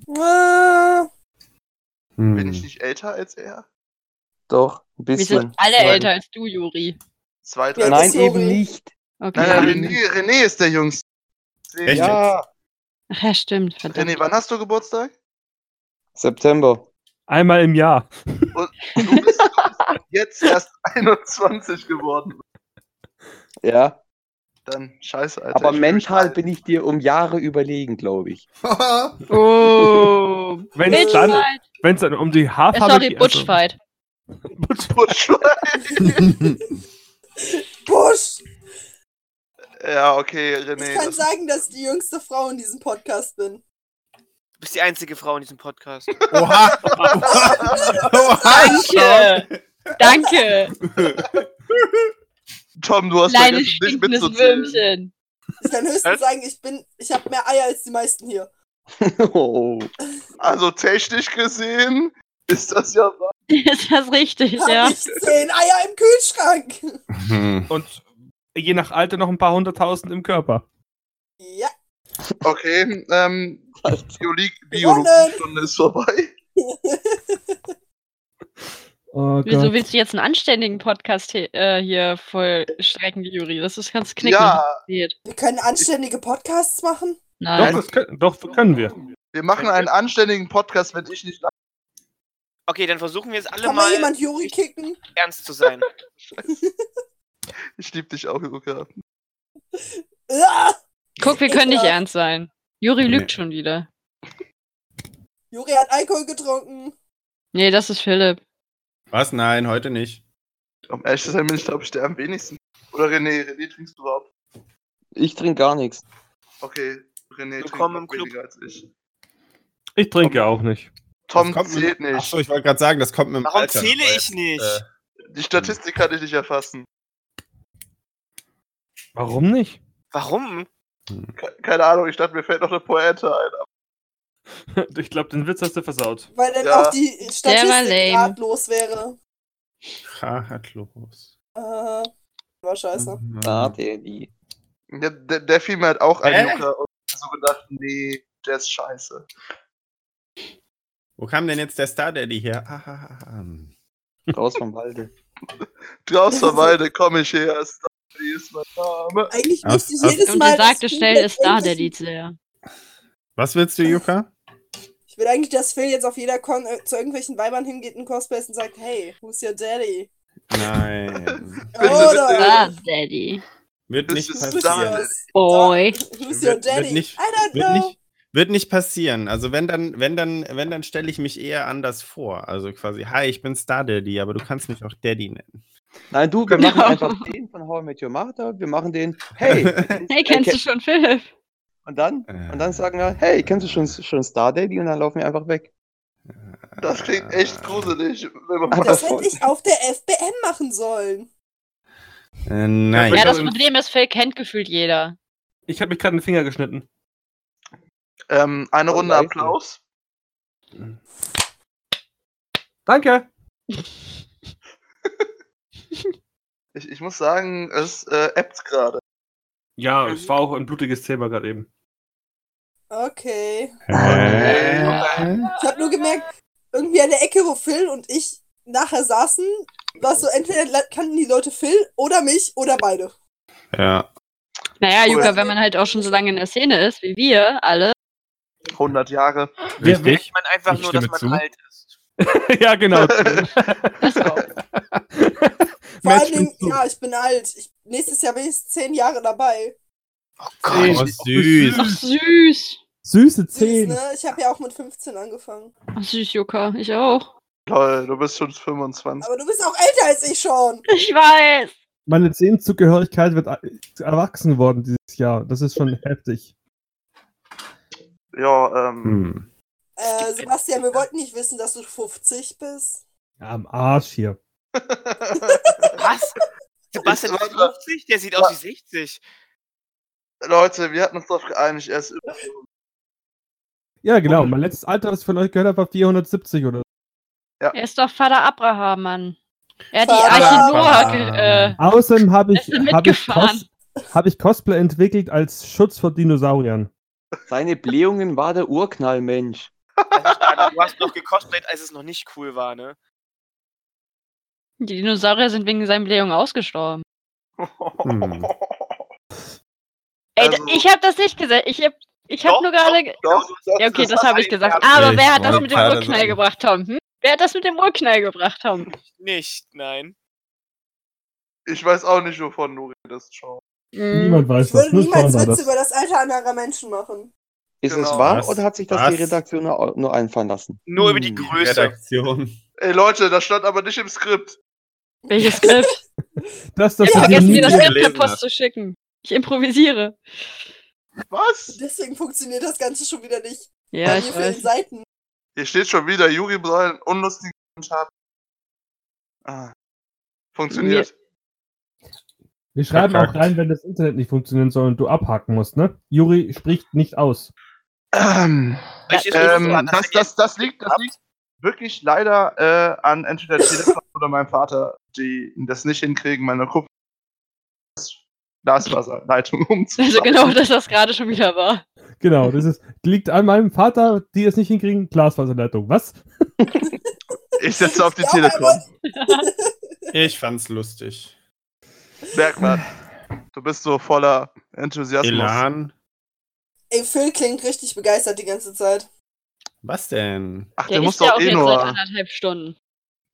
Hm. Bin ich nicht älter als er? Doch, ein Wir bisschen. sind alle Nein. älter als du, Juri. Zwei, drei. Nein, eben nicht. Okay. Nein, nein, Nein. René, René ist der Jüngste. Echt? Ja, Ach ja, stimmt. Verdammt. René, wann hast du Geburtstag? September. Einmal im Jahr. Und du bist, (laughs) jetzt erst 21 geworden. Ja, Dann scheiße, Alter. aber ich mental bin ich dir um Jahre überlegen, glaube ich. (laughs) Oh. Wenn es dann, wenn's dann um die Haarfarbe sorry, geht, also- Butchfight. (laughs) Butch. Ja, okay, Ich René. kann Das, sagen, dass ich die jüngste Frau in diesem Podcast bin. Du bist die einzige Frau in diesem Podcast. (laughs) Oha! Oha! Danke. Danke. (laughs) Tom, du hast Kleines vergessen, mitzuzählen. Würmchen. Ich kann höchstens Was? sagen, ich bin, ich habe mehr Eier als die meisten hier. (laughs) oh. Also technisch gesehen ist das ja wahr. Ist das richtig, Hab ja? ich zehn Eier im Kühlschrank. Hm. Und je nach Alter noch ein paar hunderttausend im Körper. Ja. Okay, ähm. Biologiestunde ist vorbei. (laughs) Oh Wieso willst du jetzt einen anständigen Podcast he- äh, hier vollstrecken, Juri? Das ist ganz knicklig. Ja. Wir können anständige Podcasts machen. Doch, Nein. das können, doch, können wir. wir machen einen anständigen Podcast, wenn ich nicht Okay, dann versuchen wir jetzt alle Kann mal mal jemand Juri kicken? ernst zu sein. (laughs) (laughs) Ich lieb dich auch, Luca. (laughs) Guck, wir können nicht ernst sein. Juri Nee. lügt schon wieder. Juri hat Alkohol getrunken. Nee, das ist Philipp. Was? Nein, heute nicht. Um ehrlich zu sein, bin ich, glaube ich, der am wenigsten. Oder René, René, trinkst du überhaupt? Ich trinke gar nichts. Okay, René trinkt Willkommen im Club. weniger als ich. Ich trinke auch nicht. Tom kommt mit- zählt nicht. Achso, ich wollte gerade sagen, das kommt mit dem Warum Alter. zähle weil, ich nicht? Äh, Die Statistik kann ich nicht erfassen. Warum nicht? Warum? Ke- Keine Ahnung, ich dachte, mir fällt noch eine Pointe ein. (laughs) Ich glaube, den Witz hast du versaut. Weil dann Ja. auch die Statistik ratlos wäre. Ratlos. Äh, war scheiße. Ah, der, die. Der, der, der fiel mir halt auch ein, Hä? Luca, und ich hab so gedacht, nee, der ist scheiße. Wo kam denn jetzt der Star Daddy her? Ah, ah, ah, ah. Raus vom Walde. (laughs) Draußen vom (laughs) Walde komm ich her, Starly ist mein Name. Eigentlich Aus- müsste ich jedes Und Mal. er sagte schnell, ist da der sehr. Was willst du, Yuka? Ich will eigentlich, dass Phil jetzt auf jeder Con äh, zu irgendwelchen Weibern hingeht in Cosplays und sagt, hey, who's your daddy? Nein. (laughs) Oder Ah, Daddy. Wird Das nicht passieren. Boy. Who's your daddy? wird nicht- I don't Wird know. nicht, wird nicht passieren. Also wenn dann, wenn dann, wenn dann stelle ich mich eher anders vor. Also quasi, hi, ich bin Star Daddy, aber du kannst mich auch Daddy nennen. Nein, du, wir Genau. machen einfach den von How I Met Your Mother. Wir machen den, hey. (laughs) Hey, kennst du schon Philipp? Und dann, Äh. und dann sagen wir, hey, kennst du schon, schon Star Daddy? Und dann laufen wir einfach weg. Das klingt echt gruselig. Wenn man Aber Das hätte ich auf der FBM machen sollen. Äh, nein. Ja, das Problem ist, Phil kennt gefühlt jeder. Ich habe mich gerade den Finger geschnitten. ähm, eine Oh, Runde. Applaus. Danke. Ich, ich muss sagen, es äh, appt gerade. Ja, es war auch ein blutiges Thema gerade eben. Okay. Ich habe nur gemerkt, irgendwie an der Ecke, wo Phil und ich nachher saßen, war es so, entweder kannten die Leute Phil oder mich oder beide. Ja. Naja, Cool. Juka, wenn man halt auch schon so lange in der Szene ist, wie wir alle. 100 Jahre. Richtig. Ich meine einfach Ich nur, dass stimme man zu. alt ist. (laughs) ja, genau. (laughs) Das auch. (laughs) Vor allen Dingen, ja, ich bin alt. Ich, nächstes Jahr bin ich zehn Jahre dabei. Oh Zehn. Oh, süß. Ach, süß. Süße Süß, Zähne. ne? Ich habe ja auch mit 15 angefangen. Ach, süß, Juka. Ich auch. Toll, du bist schon 25. Aber du bist auch älter als ich schon. Ich weiß. Meine Zehnzugehörigkeit wird erwachsen worden dieses Jahr. Das ist schon heftig. Ja, ähm, Hm. Äh, Sebastian, wir wollten nicht wissen, dass du 50 bist. Ja, am Arsch hier. Was? Sebastian ist 50? Der sieht aus wie 60. Leute, wir hatten uns darauf geeinigt, er ist über. Ja, genau. Mein letztes Alter, was ich von euch gehört habe, war 470 oder so. Er ist doch Vater Abraham, Mann. Er hat die Arche Noah äh, Außerdem habe ich, hab ich. Cos hab ich Cosplay entwickelt als Schutz vor Dinosauriern. Seine Blähungen war der Urknall, Mensch. Also, du hast noch gecosplayt, als es noch nicht cool war, ne? Die Dinosaurier sind wegen seinen Blähungen ausgestorben. Hm. Ey, Also- ich habe das nicht gesagt. Ich habe ich hab Doch, nur gerade. Doch, Ja, okay, das habe ich gesagt. Aber Ich wer hat das mit dem Urknall gebracht, Tom? Hm? Wer hat das mit dem Urknall gebracht, Tom? Nicht, nein. Ich weiß auch nicht, wovon du redest, Sean. Hm. Niemand weiß Ich das. würde Nur niemals Witze das. über das Alter anderer Menschen machen. Ist es Genau. wahr Was? oder hat sich das Was? die Redaktion nur, nur einfallen lassen? Nur über die Hm, Größe. Redaktion. Ey Leute, das stand aber nicht im Skript. Welches Skript? (laughs) Das, das Ich Ja, habe wir vergessen, nie mir das Skript per. Post zu schicken. Ich improvisiere. Was? Deswegen funktioniert das Ganze schon wieder nicht. Ja, Bei ich weiß. Seiten. Hier steht schon wieder, Juri soll einen unlustigen Mensch haben. Ah. Funktioniert. Wir schreiben Verkackt. auch rein, wenn das Internet nicht funktionieren soll und du abhaken musst, ne? Juri spricht nicht aus. Ähm, ähm, das, das, das, liegt, das liegt wirklich leider äh, an entweder Telefon oder meinem Vater, die das nicht hinkriegen, meine Glasfaserleitung umzuschalten. Also genau, dass das gerade schon wieder war. Genau, das ist, liegt an meinem Vater, die es nicht hinkriegen, Glasfaserleitung. Was? (laughs) Ich setze auf die Telekom. Ich fand's lustig. Merkt man. Du bist so voller Enthusiasmus. Elan. Ey, Phil klingt richtig begeistert die ganze Zeit. Was denn? Ach, Der, der, muss ist ja doch auch eh jetzt seit nur. anderthalb Stunden.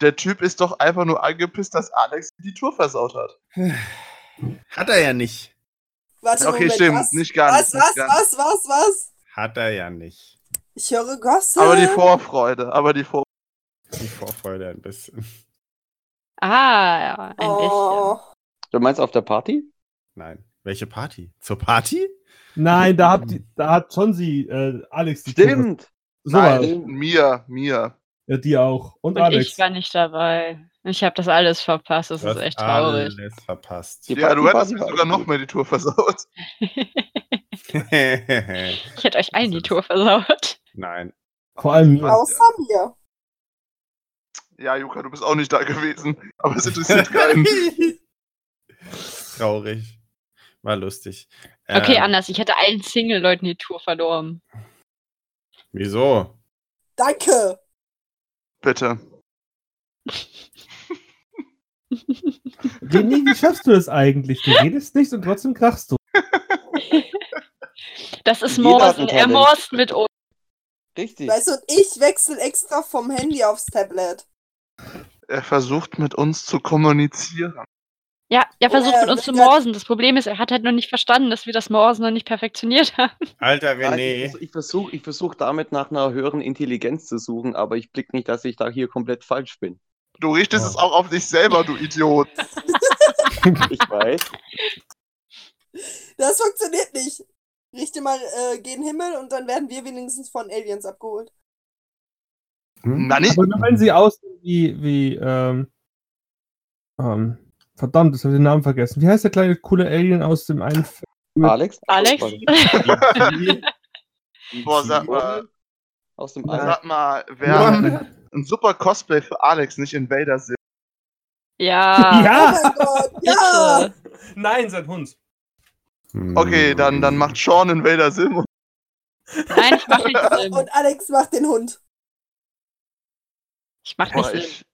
Der Typ ist doch einfach nur angepisst, dass Alex die Tour versaut hat. (sighs) Hat er ja nicht. Warte, Okay, Moment, stimmt. was? Nicht ganz. Was, nicht was, ganz. was, was, was? Hat er ja nicht. Ich höre Gossip. Aber die Vorfreude, aber die Vorfreude. Die Vorfreude ein bisschen. Ah, ja, ein oh. Du meinst auf der Party? Nein. Welche Party? Zur Party? Nein, da, habt, da hat schon sie, äh, Alex, die Tour- Stimmt. So war Nein, mir, mir. Ja, die auch. Und. Und Alex. ich war nicht dabei. Ich habe das alles verpasst. Das Du ist echt traurig. Alles verpasst. Die Ja, du Party- hättest mir war sogar noch mehr die Tour versaut. (laughs) (laughs) Ich hätte euch allen die Tour versaut. Nein. Vor allem mir. Außer mir. Ja, Juka, du bist auch nicht da gewesen. Aber es interessiert keinen. (laughs) Traurig. War lustig. Okay, Ähm, anders. Ich hätte allen Single-Leuten die Tour verdorben. Wieso? Danke. Bitte. René, wie schaffst du das eigentlich? Du redest nichts und trotzdem krachst du. Das ist Morsen. Er morst mit uns. Richtig. Weißt du, und ich wechsle extra vom Handy aufs Tablet. Er versucht mit uns zu kommunizieren. Ja, er Oh, versucht er mit uns zu morsen. Das Problem ist, er hat halt noch nicht verstanden, dass wir das Morsen noch nicht perfektioniert (laughs) haben. Alter René. Ich, ich versuche ich versuch damit nach einer höheren Intelligenz zu suchen, aber ich blick nicht, dass ich da hier komplett falsch bin. Du richtest es auch auf dich selber, du Idiot. (laughs) Ich weiß. Das funktioniert nicht. Richte mal, äh, den Himmel und dann werden wir wenigstens von Aliens abgeholt. Hm? Na, nicht. Aber nur wenn sie aussehen wie, wie, ähm, ähm, verdammt, jetzt habe ich den Namen vergessen. Wie heißt der kleine coole Alien aus dem einen Film? Alex? Alex? (laughs) Boah, sag mal, Aus dem Nein. Sag mal, wäre ein super Cosplay für Alex nicht Invader Sim. Ja. Oh Ja! mein (laughs) Gott, ja! Nein, sein Hund. Okay, dann, dann macht Sean Invader Sim. und- Nein, ich mach nicht (laughs) Sinn. Und Alex macht den Hund. Ich mach nicht Boah, ich,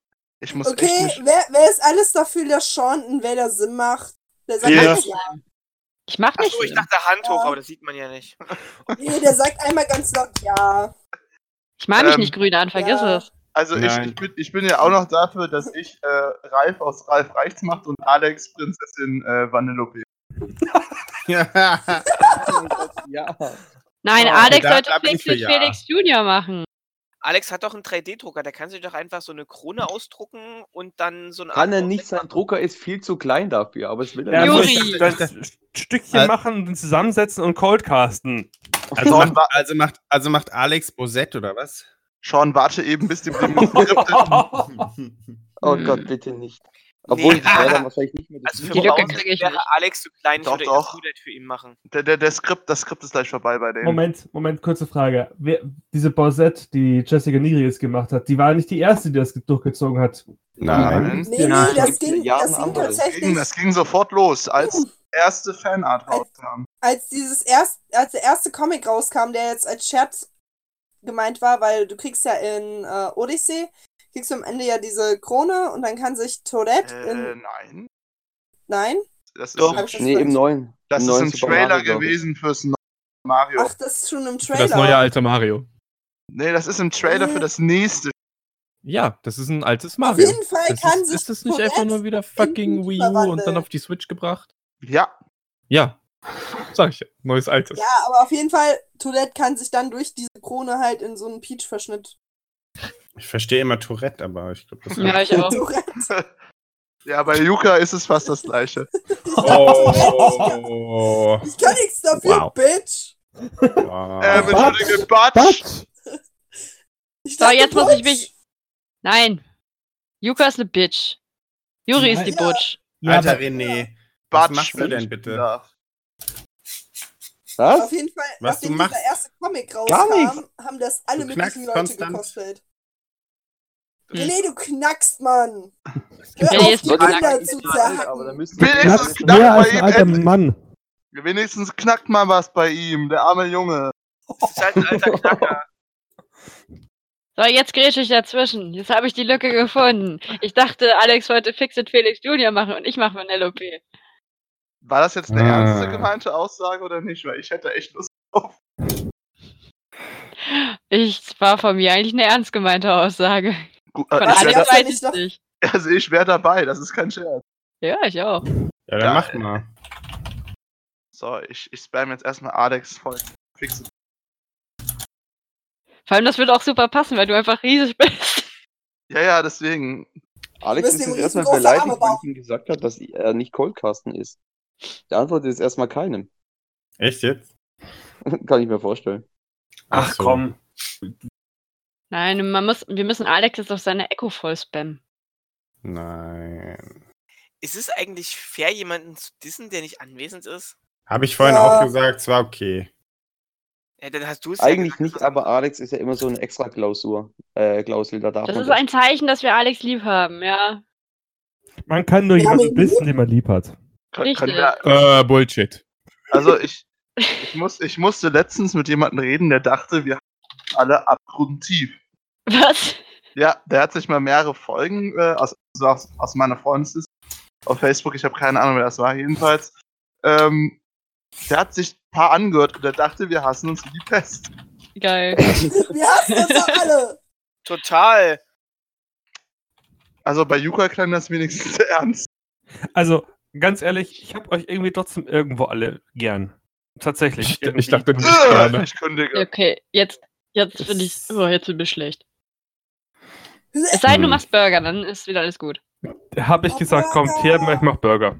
ich muss echt Okay, nicht. wer, wer ist alles dafür, dass Sean einen Vader Sim macht? Der sagt Ja. ja. Ich mach nicht Achso, ich Sinn. dachte Hand hoch, Ja. aber das sieht man ja nicht. (laughs) Nee, der sagt einmal ganz laut ja. Ich mich Ähm, nicht grün an, vergiss ja. es. Also ich, ich, bin, ich bin ja auch noch dafür, dass ich äh, Ralf aus Ralf Reichts macht und Alex Prinzessin äh, Vanellope. Ja. (laughs) Nein, Ah, Alex sollte Felix. Felix Junior machen. Alex hat doch einen 3D-Drucker, der kann sich doch einfach so eine Krone ausdrucken und dann so ein Kann er nicht, sein Drucker ist viel zu klein dafür, aber es will er Juri. muss nicht. das, das Stückchen Al- machen, und zusammensetzen und coldcasten. Also macht, also, macht, also macht Alex Bosett oder was? Sean, warte eben, bis (laughs) die Skripte (laughs) Oh. Gott, bitte nicht. Obwohl ich leider (laughs) wahrscheinlich nicht mehr das Also für ich wäre nicht. Alex zu klein, ich Doch, würde doch. das Dudet für ihn machen. der, der, der Skript, das Skript ist gleich vorbei bei dem. Moment, Moment, kurze Frage. Wer, diese Bosette, die Jessica Nigri jetzt gemacht hat, die war nicht die erste, die das durchgezogen hat. Nein. Nee, Ja, nee, das ging, das ging. Das ging, tatsächlich, das ging sofort los, als erste Fanart Als- rauskam. als dieses erst, als der erste Comic rauskam, der jetzt als Scherz gemeint war, weil du kriegst ja in äh, Odyssey, kriegst du am Ende ja diese Krone und dann kann sich Tourette Äh, in. nein. Nein? Das ist, Doch. Ich das Nee, im neuen. das im ist neuen ein Super Trailer Mario, gewesen fürs neue Mario. Ach, das ist schon im Für Trailer. das neue alte Mario. Nee, das ist ein Trailer Nee. für das nächste. Ja, das ist ein altes Auf Mario. jeden Fall Das kann ist, sich ist das nicht einfach nur wieder fucking in Wii U und dann auf die Switch gebracht? Ja, Ja. Sag ich ja. Neues altes. Ja, aber auf jeden Fall, Tourette kann sich dann durch diese Krone halt in so einen Peach-Verschnitt. Ich verstehe immer Tourette, aber ich glaube, das Ja, ich auch. Tourette. (laughs) ja, bei Yuka ist es fast das gleiche. Oh. Ich kann nichts dafür, Wow. Bitch. wow. Ähm, entschuldige, Batsch. Was? (laughs) Ich So, jetzt muss ich mich. Nein. Yuka ist eine Bitch. Yuri ist die Ja. Butch. Ja, Alter René, was Batsch, machst du denn bitte? darf. Was? Auf jeden Fall, Was du nachdem machst? dieser erste Comic Gar rauskam, haben das alle Du möglichen Leute konstant. Hm. René, du knackst, Mann! Hör Ja, auf, jetzt die Kinder zu zerhacken. Wenigstens Knackt knack mehr als ein alter. Mann. Wenigstens knackt mal was bei ihm, der arme Junge. Das ist halt ein alter Knacker. (laughs) So, jetzt grätsche ich dazwischen. Jetzt habe ich die Lücke gefunden. Ich dachte, Alex wollte Fixit Felix Junior machen und ich mache Vanellope. War das jetzt eine Ah. ernste gemeinte Aussage oder nicht? Weil ich hätte echt Lust drauf. Ich war von mir eigentlich eine ernst gemeinte Aussage. Gut, äh, Was? ich Alex wär, nicht nicht. (laughs) also ich wäre dabei, das ist kein Scherz. Ja, ich auch. Ja, dann Ja. macht mal. So, ich, ich spam jetzt erstmal Alex voll. Fix. Vor allem, das würde auch super passen, weil du einfach riesig bist. (laughs) Ja, ja, deswegen. Alex ist jetzt erstmal beleidigt, weil ich ihm gesagt habe, dass er nicht Coldcasten ist. Der antwortet jetzt erstmal keinem. Echt jetzt? (laughs) Kann ich mir vorstellen. Ach so. komm. Nein, man muss, wir müssen Alex jetzt auf seine Echo voll spammen. Nein. Ist es eigentlich fair, jemanden zu dissen, der nicht anwesend ist? Habe ich vorhin Ja. auch gesagt, es war okay. Ja, dann hast du es Eigentlich ja nicht, aber Alex ist ja immer so eine extra Klausur. Äh, Klausel, da darf Das ist ein Zeichen, dass wir Alex lieb haben, ja. Man kann nur jemanden wissen, den man lieb hat. Richtig. wir, Äh, Bullshit. also ich, (laughs) ich, muss, ich musste letztens mit jemandem reden, der dachte, wir haben alle abgrundtief. Was? Ja, der hat sich mal mehrere Folgen äh, aus, also aus, aus meiner Freundesliste auf Facebook, ich habe keine Ahnung, wer das war, jedenfalls. Ähm, der hat sich ein paar angehört und der dachte, wir hassen uns wie die Pest. Geil. (laughs) Wir hassen uns doch alle! (laughs) Total. Also bei Yuka klang das wenigstens (laughs) ernst. Also, ganz ehrlich, ich habe euch irgendwie trotzdem irgendwo alle gern. Tatsächlich. Ich, ich dachte nicht Äh, gerne. ich kündige. Okay, jetzt, jetzt finde ich, oh, jetzt wird mir schlecht. Es sei denn, du machst Burger, dann ist wieder alles gut. habe ich gesagt, kommt her, ich mach Burger.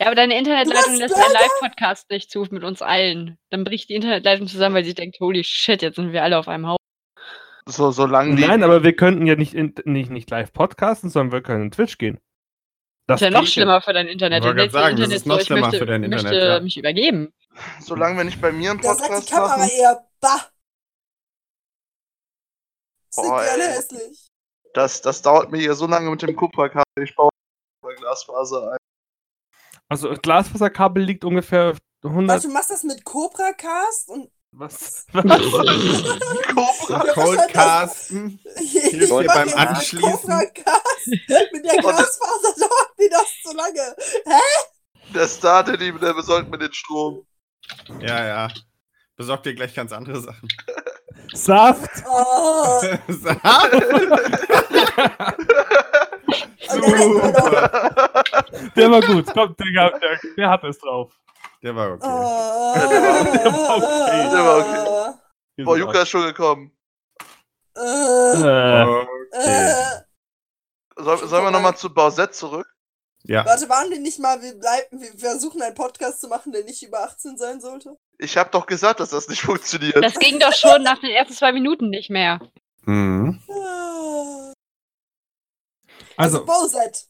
Ja, aber deine Internetleitung lässt einen Burger? Live-Podcast nicht zu mit uns allen. Dann bricht die Internetleitung zusammen, weil sie denkt, holy shit, jetzt sind wir alle auf einem Haufen. So, solange. Nein, aber wir könnten ja nicht, in, nicht, nicht live podcasten, sondern wir können in Twitch gehen. Das ist ja noch schlimmer für dein Internet. Ich grad sagen, dein das ist Internet noch so, ich schlimmer möchte, für dein Internet, möchte ja. mich übergeben. Solange wir nicht bei mir einen Da sagt die Podcast Kamera machen, eher bah. Sind Boah, die alle hässlich. das, das dauert mir hier so lange mit dem Kupferkabel. Ich baue bei Glasfaser ein. Also Glasfaserkabel liegt ungefähr 100. Warte, du machst das mit Cobra Cast und Was? (laughs) (laughs) Cobra. Was Cold hat das- Casten. ich dir mach beim Anschließen. Cobra Cast. Mit der Glasfaser dauert mir das zu lange. Der startet ihm, der besorgt mir den Strom. Ja, ja. Besorgt dir gleich ganz andere Sachen. (laughs) Saft! (laughs) Oh, (laughs) Super. Der war gut. Komm, der, der, der hat es drauf. Der war okay. oh, (laughs) Der war okay. Der war Boah, Juka ist schon gekommen. Äh, Äh, Okay. äh. Soll, sollen wir nochmal zu Bausett zurück? Ja. Warte, waren wir nicht mal, wir bleiben, wir versuchen einen Podcast zu machen, der nicht über 18 sein sollte? Ich habe doch gesagt, dass das nicht (laughs) funktioniert. Das ging doch schon nach den ersten zwei Minuten nicht mehr. Mhm. Ah. Also, also, Bowset.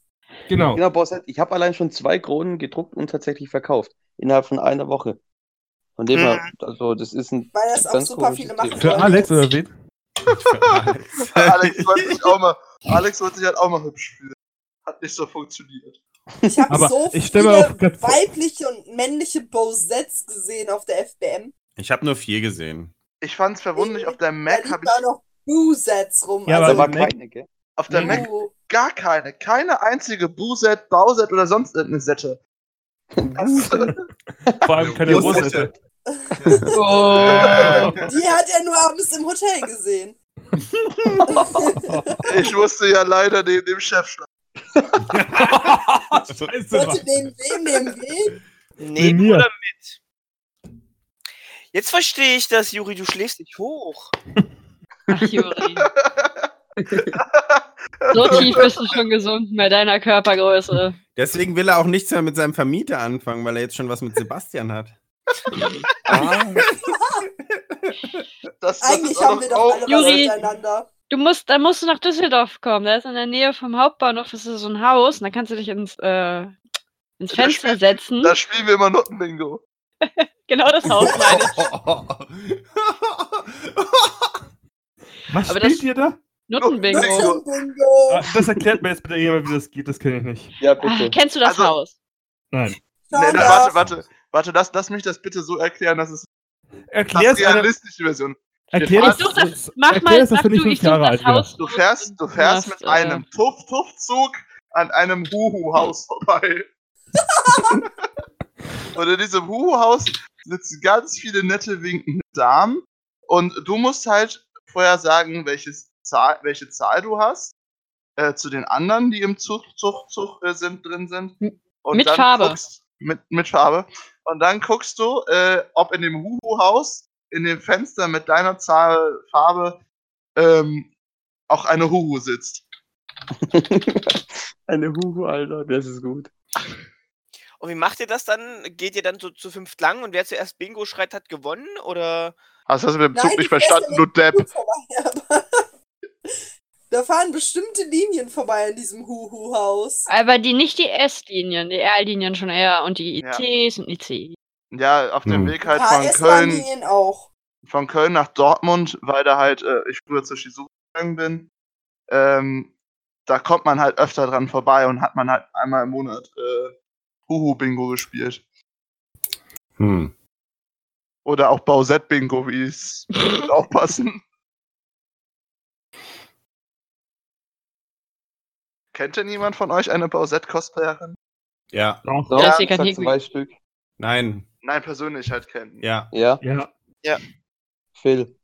genau. Genau, Boss, ich habe allein schon zwei Kronen gedruckt und tatsächlich verkauft. Innerhalb von einer Woche. Von dem her, also das ist ein Weil das auch super viele machen. Für Alex oder wen? (laughs) Alex wollte sich auch mal, Alex wollte sich halt auch mal hübsch fühlen. Nicht so funktioniert. Ich habe so ich viele weibliche und männliche Bowsets gesehen auf der FBM. Ich habe nur vier gesehen. Ich fand's verwunderlich, auf der Da Mac habe da ich noch Boo-Sets rum. Ja, Da aber war Mac- keine, gell? auf der. Mac gar keine. Keine einzige Booset, Bauset oder sonst irgendeine Sette. (laughs) Vor allem keine. Großsette. (laughs) Oh. Die hat er nur abends im Hotel gesehen. Ich musste ja leider neben dem Chef schlafen. (laughs) Scheiße, Wollte Mann. neben wem, neben mir. oder mit? Jetzt verstehe ich das, Juri, du schläfst dich hoch. Ach, Juri. (laughs) So tief bist du schon gesunken bei deiner Körpergröße. Deswegen will er auch nichts mehr mit seinem Vermieter anfangen, weil er jetzt schon was mit Sebastian hat. (laughs) Ah, Das, das Eigentlich haben wir doch alle was miteinander. Du musst, dann musst du nach Düsseldorf kommen. Da ist in der Nähe vom Hauptbahnhof ist so ein Haus und da kannst du dich ins, äh, ins Da Fenster spiel- setzen. Da spielen wir immer Nuttenbingo. (laughs) Genau das Haus (laughs) meine ich. (laughs) Was Aber spielt das- ihr da? Nuttenbingo. Bingo. Bingo. Ah, Das erklärt mir jetzt bitte jemand, wie das geht. Das kenne ich nicht. ja, Ah, bitte. kennst du das Also- Haus? Nein. Nee, na, da. warte, warte, warte, lass, lass mich das bitte so erklären, dass es Erklär das es einer- realistische Version. Erklär such das- es- Mach erklär mal, es, dass du nicht fünf Jahre das alt. Du fährst, du fährst mit äh, einem Tuff-Tuff-Zug an einem Huhu-Haus vorbei. (laughs) und in diesem Huhu-Haus sitzen ganz viele nette winkende Damen und du musst halt vorher sagen, welches Zahl, welche Zahl du hast äh, zu den anderen, die im Zug, Zug, Zug äh, sind, drin sind. Und mit dann Farbe. Guckst, mit, mit Farbe. Und dann guckst du, äh, ob in dem Huhu-Haus, in dem Fenster mit deiner Zahl Farbe, ähm, auch eine Huhu sitzt. (laughs) Eine Huhu, Alter, das ist gut. Und wie macht ihr das dann? Geht ihr dann so zu fünft lang und wer zuerst Bingo schreit, hat gewonnen? Oder? Hast du das mit dem Nein, Zug du nicht verstanden, ja du Depp? Vorbei, (laughs) Da fahren bestimmte Linien vorbei in diesem Huhu-Haus. Aber die nicht die S-Linien, die R-Linien schon eher und die Ja. ICs und IC. Ja, auf dem Hm. Weg halt von Köln, von Köln nach Dortmund, weil da halt äh, ich früher zur Shizu gegangen bin. Ähm, da kommt man halt öfter dran vorbei und hat man halt einmal im Monat äh, Huhu-Bingo gespielt. Hm. Oder auch Bausett-Bingo, wie es wird (laughs) auch passen. Kennt denn jemand von euch eine Bausett-Cosplayerin? Ja. Doch. Doch, Jessica ich sag Higby. zwei Stück. Nein. Nein, persönlich halt kennen. Ja. Ja, Ja. Phil.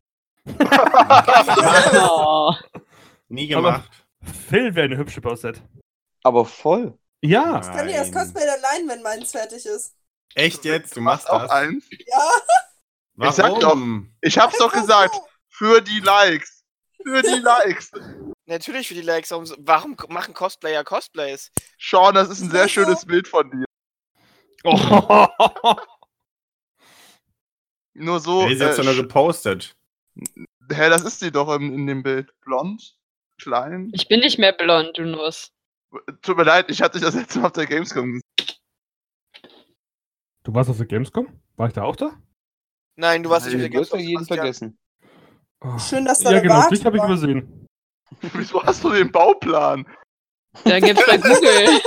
Oh. (laughs) Nie Aber- gemacht. Phil wäre eine hübsche Bausett. Aber voll. Ja. Ich kann dir das. Cosplay dann leihen, wenn meins fertig ist. Echt jetzt? Du machst auch das? eins. Ja. Ich sag doch. Warum? Ich hab's doch gesagt. so. Für die Likes. Für die Likes. Natürlich für die Likes. Warum, warum machen Cosplayer Cosplays? Sean, das ist ein sehr schönes Bild von dir. Oh. (laughs) Nur so. Hey, sie hat äh, ja nur gepostet. hä, das ist sie doch in, in dem Bild. Blond, klein. Ich bin nicht mehr blond, du Nuss. Tut mir leid, ich hatte dich das letzte Mal auf der Gamescom gesehen. Du warst auf der Gamescom? War ich da auch da? Nein, du warst nicht Nein, mit der Du wirst doch Gamescom, jeden vergessen. Oh. Schön, dass da Ja, genau, dich habe ich übersehen. (laughs) Wieso hast du den Bauplan? Da gibt's bei Google.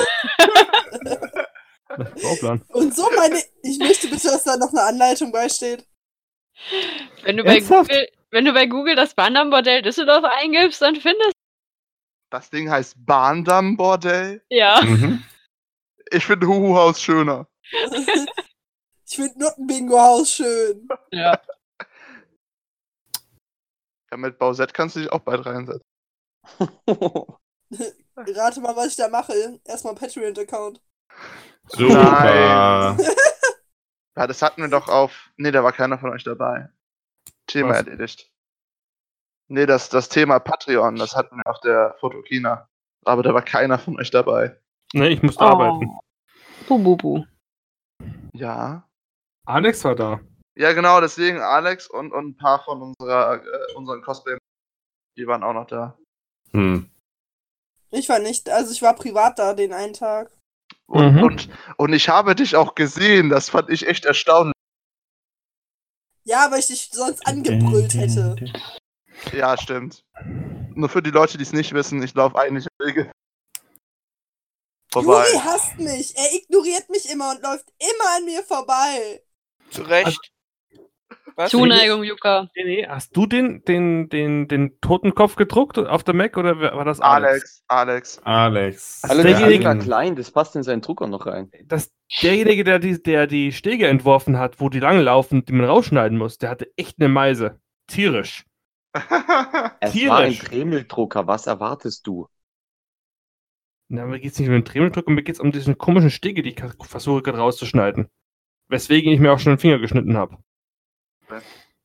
(laughs) Bauplan. Und so meine. Ich möchte bitte, dass da noch eine Anleitung beisteht. Wenn du bei? Google, wenn du bei Google das Wandermodell Düsseldorf eingibst, dann findest Das Ding heißt Bahndamm-Bordell. ja. Mhm. Ich finde Huhu-Haus schöner. (laughs) ich finde Nuttenbingo-Haus schön. ja. Ja, mit Bausett kannst du dich auch bald reinsetzen. (laughs) Rate mal, was ich da mache. Erstmal Patreon-Account. Super. (laughs) Ja, das hatten wir doch auf. Nee, da war keiner von euch dabei. Thema Was? erledigt. Nee, das, das Thema Patreon, das hatten wir auf der Fotokina. Aber da war keiner von euch dabei. Ne, ich musste Oh. arbeiten. Bu, bu, bu. Ja. Alex war da. Ja, genau, deswegen Alex und, und ein paar von unserer, äh, unseren Cosplay, die waren auch noch da. Hm. Ich war nicht, also ich war privat da den einen Tag. Und, Mhm. und, und ich habe dich auch gesehen, das fand ich echt erstaunlich. Ja, weil ich dich sonst angebrüllt hätte. Ja, stimmt. Nur für die Leute, die es nicht wissen, ich laufe eigentlich Wege vorbei. Juri hasst mich. Er ignoriert mich immer und läuft immer an mir vorbei. Zu Recht. Was? Zuneigung, Yuka. Nee, nee, hast du den, den, den, den Totenkopf gedruckt auf der Mac oder war das Alex? Alex, Alex. Alex. Also derjenige- war klein, das passt in seinen Drucker noch rein. Das, derjenige, der die, der die Stege entworfen hat, wo die langlaufen, die man rausschneiden muss, der hatte echt eine Meise. Tierisch. (laughs) Es war ein Tierisch. Dremeldrucker, was erwartest du? Na, mir geht es nicht um den Dremeldruck, mir geht es um diesen komischen Stege, die ich versuche gerade rauszuschneiden. Weswegen ich mir auch schon den Finger geschnitten habe.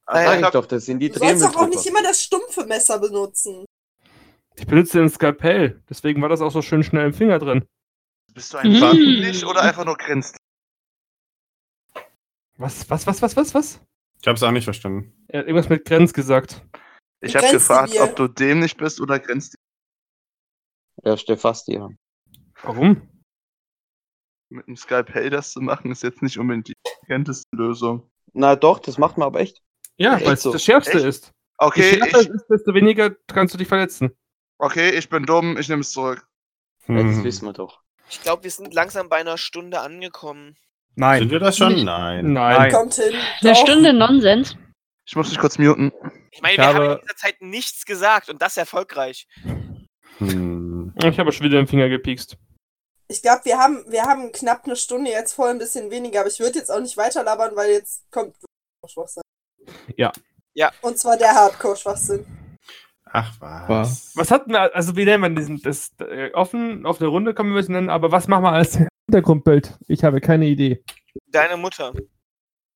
Also ich ich hab, doch, das sind die Du sollst doch auch nicht immer das stumpfe Messer benutzen. Ich benutze den Skalpell, deswegen war das auch so schön schnell im Finger drin. bist du ein Mm. Wahnsinnig oder einfach nur grinst? Was, was, was, was, was, was? Ich hab's auch nicht verstanden. Er hat irgendwas mit Grenz gesagt. Ich habe gefragt, dir? ob du dämlich bist oder grinst. Ja, Stefasti, ja. Warum? Mit dem Skalpell das zu machen, ist jetzt nicht unbedingt die intelligenteste Lösung. Na doch, das macht man aber echt. Ja, weil es so? das Schärfste Echt? ist. Okay, Je schärfer ist, desto weniger kannst du dich verletzen. okay, ich bin dumm, ich nehme es zurück. Hm. wissen wir doch. Ich glaube, wir sind langsam bei einer Stunde angekommen. Sind Nein. wir das schon? Nein. Nein. Kommt hin. Eine. Stunde Nonsens. Ich muss dich kurz muten. Ich meine, Ich wir haben habe- in dieser Zeit nichts gesagt und das erfolgreich. Hm. Ich habe schon wieder den Finger gepiekst. Ich glaube, wir haben, wir haben knapp eine Stunde jetzt voll ein bisschen weniger, aber ich würde jetzt auch nicht weiter labern, weil jetzt kommt Schwachsinn. Ja. Ja. Und zwar der Hardcore-Schwachsinn. Ach was. Was hatten wir, also wie nennen wir diesen, das äh, offen auf der Runde können wir es nennen, aber was machen wir als Hintergrundbild? Ich habe keine Idee. Deine Mutter.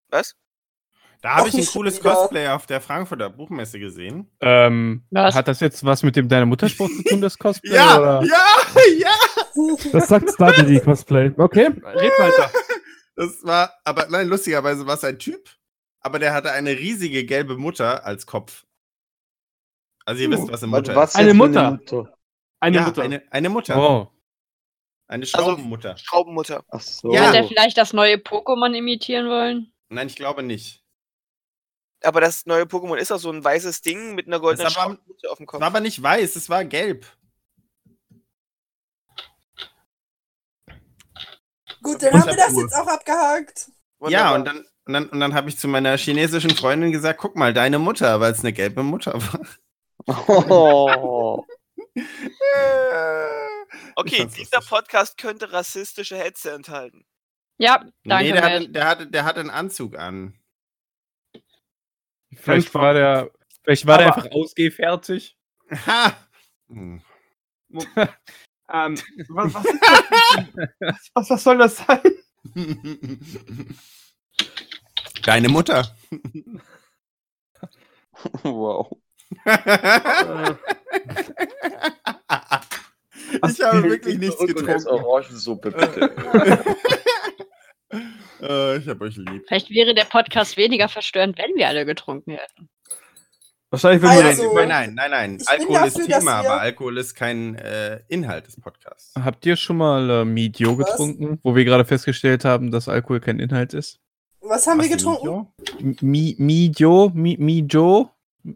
Was? Da habe ich ein cooles wieder. Cosplay auf der Frankfurter Buchmesse gesehen. Ähm, Was? Hat das jetzt was mit dem deiner Mutterspruch zu tun, das Cosplay? Ja, oder? ja, (laughs) ja. (laughs) Das sagt Starty Cosplay. Okay, red weiter. Das war, aber nein, lustigerweise war es ein Typ, aber der hatte eine riesige gelbe Mutter als Kopf. Also ihr wisst, was eine Mutter Was ist. Eine für Mutter. Eine ja, Mutter. Eine, eine Mutter. Oh. Eine Schraubenmutter. Schraubenmutter. Ach so. Ja. Hat er vielleicht das neue Pokémon imitieren wollen? Nein, ich glaube nicht. Aber das neue Pokémon ist auch so ein weißes Ding mit einer goldenen Schraubenmutter auf dem Kopf. war aber nicht weiß, es war gelb. Gut, dann haben wir ja das jetzt auch abgehakt. Ja, Wunderbar. und dann, und dann, und dann habe ich zu meiner chinesischen Freundin gesagt, guck mal, deine Mutter, weil es eine gelbe Mutter war. Oh. (laughs) Okay, dieser. Podcast könnte rassistische Hetze enthalten. Ja, danke, nee, der hatte, der, hatte, der hatte einen Anzug an. Vielleicht war der, vielleicht war der Aber- einfach ausgehfertig. Ha! Hm. (laughs) Ähm, (laughs) was, was, ist das? was, was, was soll das sein? Deine Mutter. Wow. Äh, ich habe wirklich nichts getrunken. Orangensuppe, bitte. (laughs) Äh, ich habe euch lieb. Vielleicht wäre der Podcast weniger verstörend, wenn wir alle getrunken hätten. Wahrscheinlich würden wir Also- Nein, nein, nein, nein. Ich bin Alkohol ist dafür, dass Thema, wir- aber Alkohol ist kein äh, Inhalt des Podcasts. Habt ihr schon mal äh, Midio Was? getrunken, wo wir gerade festgestellt haben, dass Alkohol kein Inhalt ist? Was haben wir Was, getrunken? Mijo? Mi Midio? Mi Mijo?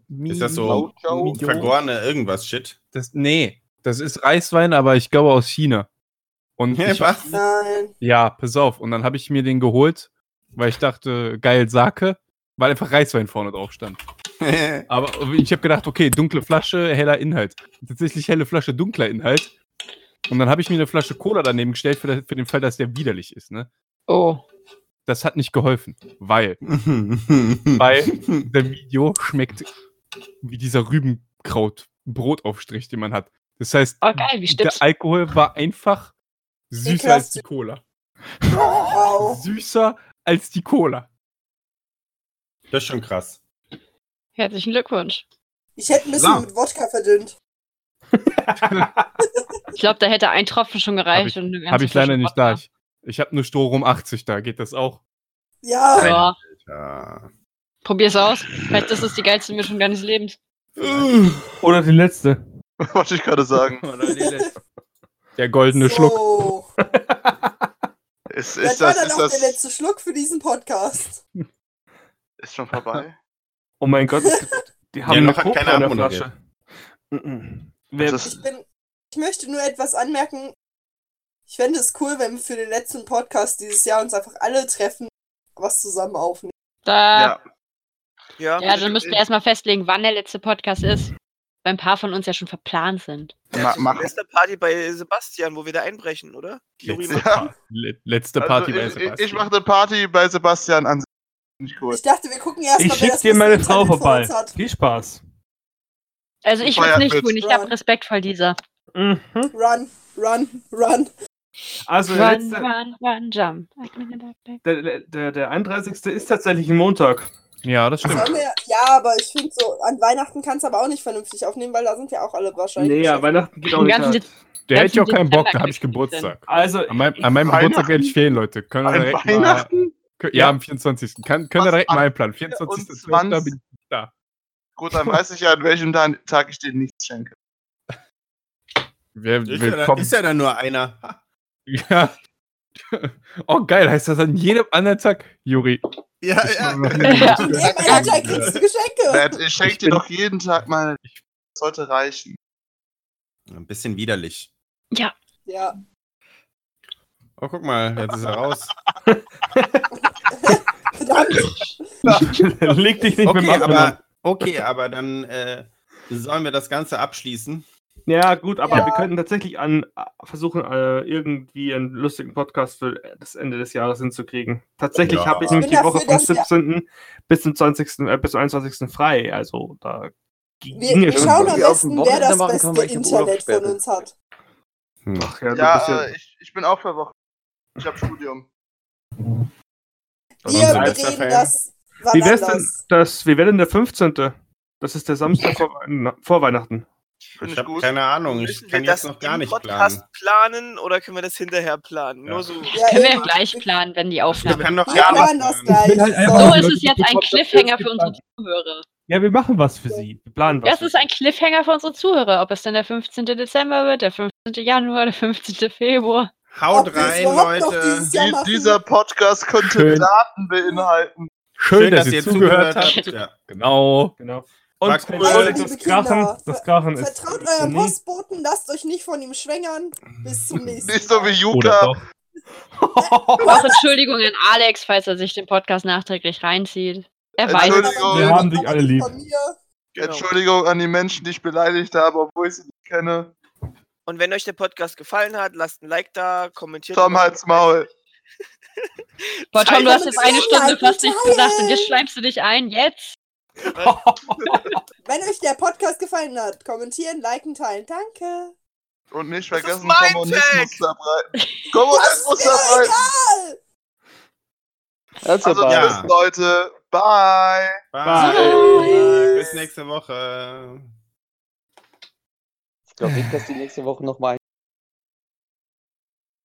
Mi Ist das so Mijo? vergorene irgendwas Shit? Das, nee, das ist Reiswein, aber ich glaube aus China. Und (laughs) ich, Was? Nein. ja, pass auf. Und dann habe ich mir den geholt, weil ich dachte, geil Sake, weil einfach Reiswein vorne drauf stand. (laughs) Aber ich habe gedacht, okay, dunkle Flasche, heller Inhalt. Tatsächlich helle Flasche, dunkler Inhalt. Und dann habe ich mir eine Flasche Cola daneben gestellt für, für den Fall, dass der widerlich ist. Ne? Oh. Das hat nicht geholfen, weil (laughs) Weil der Video schmeckt wie dieser Rübenkraut-Brotaufstrich, den man hat. Das heißt, Oh, geil, wie der? Alkohol war einfach süßer als die Cola. (laughs) Süßer als die Cola. Das ist schon krass. Herzlichen Glückwunsch. Ich hätte ein bisschen So. mit Wodka verdünnt. (laughs) Ich glaube, da hätte ein Tropfen schon gereicht. Hab und eine ganze Habe ich leider nicht da. Ich, ich habe nur Strohrum 80 da. Geht das auch? Ja. Ja, Ja. probier's aus. Vielleicht ist es die geilste Mischung deines Lebens. (laughs) Oder die letzte. (laughs) Wollte ich gerade sagen. Der goldene Schluck. So. Ist, Das ist war das, dann ist auch der das letzte Schluck für diesen Podcast. ist schon vorbei? Oh mein Gott, (laughs) die haben Ja, eine noch keiner in der. Flasche. Ich bin. Ich möchte nur etwas anmerken. Ich fände es cool, wenn wir für den letzten Podcast dieses Jahr uns einfach alle treffen, was zusammen aufnehmen. Da, ja. Ja, ja, dann müssten wir erstmal festlegen, wann der letzte Podcast ist. Weil ein paar von uns ja schon verplant sind. Ma mach, Party bei Sebastian, wo wir da einbrechen, oder? Letzte, Ja. Letzte also Party bei ich, ich, Sebastian. ich mache eine Party bei Sebastian an. Nicht cool. Ich dachte, wir gucken erst ich mal, wer schick das dir meine Frau vorbei. Viel Spaß. Also ich Feuer es nicht tun. Ich habe Respekt vor dieser. Mhm. Run, run, run. Also der, Run, letzte, run, run, jump. der, der, der 31. ist tatsächlich ein Montag. Ja, das stimmt. Wir, ja, aber ich finde so, an Weihnachten kannst du aber auch nicht vernünftig aufnehmen, weil da sind ja auch alle wahrscheinlich. Nee, ja. Weihnachten geht auch nicht. ganzen halt. Der hätte ich auch keinen Bock, da habe ich Geburtstag. Also, An meinem, an meinem? Geburtstag werde ich fehlen, Leute. Können wir An Weihnachten? Ja, Ja. am 24. Kann, können wir direkt mal einplanen. 24. 24.? bin ich da. Gut, dann weiß ich ja, an welchem Ta- Tag ich dir nichts schenke. Wer Ist ja, dann, ist ja dann nur einer. (laughs) Ja. Oh, geil. Heißt das an jedem anderen Tag? Juri. Ja, ja. An jedem anderen Tag kriegst du Geschenke. Ich schenke dir doch jeden Tag mal. Sollte reichen. Ein bisschen widerlich. Ja, Ja. Oh, guck mal, jetzt ist er raus. (laughs) Verdammt. leg dich nicht mit dem Okay, Apfel an. aber, okay, aber dann äh, sollen wir das Ganze abschließen. Ja, gut, aber Ja. wir könnten tatsächlich an versuchen, äh, irgendwie einen lustigen Podcast für das Ende des Jahres hinzukriegen. Tatsächlich Ja. habe ich Ich nämlich die Woche vom dass wir- 17. bis zum 20. Äh, bis zum 21. frei. Also da Wir, ging wir es schon. schauen am wir besten, dem wer das beste kann, Internet von uns hat. Ach ja, du bist Ja, ja äh, ich, ich bin auch für Woche. Ich habe Studium. Wir Fan. das wann Wie wär's denn das, wie wäre denn der 15.? Das ist der Samstag vor, vor Weihnachten. Ich habe keine Ahnung. Ich Müssen kann wir jetzt das noch gar im nicht Podcast planen. planen oder können wir das hinterher planen? Ja. Nur so. Ja, können wir gleich planen, wenn die Aufnahme. kann doch Wir gar planen nicht das gleich. halt So ist es jetzt ein wir Cliffhanger für unsere Zuhörer. Ja, wir machen was für sie. Wir planen was. Das ist ein Cliffhanger für unsere Zuhörer. Ob es denn der 15. Dezember wird, der 15. Januar, der 15. Februar. Haut Ob rein, Leute. Die, dieser Podcast könnte Schön. Daten beinhalten. Schön, dass, ihr zugehört habt. habt. Ja. Genau. Genau. War Und cool. Also, das Krachen, Kinder, das Krachen ist. Vertraut eurem. Postboten, lasst euch nicht von ihm schwängern. Bis zum (laughs) nächsten Nicht so wie doch. (laughs) Auch Entschuldigung an Alex, falls er sich den Podcast nachträglich reinzieht. Er weiß es. Entschuldigung. Wir haben dich alle nicht lieb. Von mir. Genau. Entschuldigung an die Menschen, die ich beleidigt habe, obwohl ich sie nicht kenne. Und wenn euch der Podcast gefallen hat, lasst ein Like da, kommentiert. Tom, halt's Maul. (laughs) Boah, Tom, du hast jetzt eine Stunde fast nichts gesagt und jetzt schleimst du dich ein. Jetzt? Wenn euch der Podcast gefallen hat, kommentieren, liken, teilen. Danke. Und nicht vergessen, Kommunismus Tag. verbreiten. Kommunismus verbreiten. Egal! Also, Also, bye. Ja. bis Leute. Bye. Bye. Bis nächste Woche. Glaube nicht, dass die nächste Woche nochmal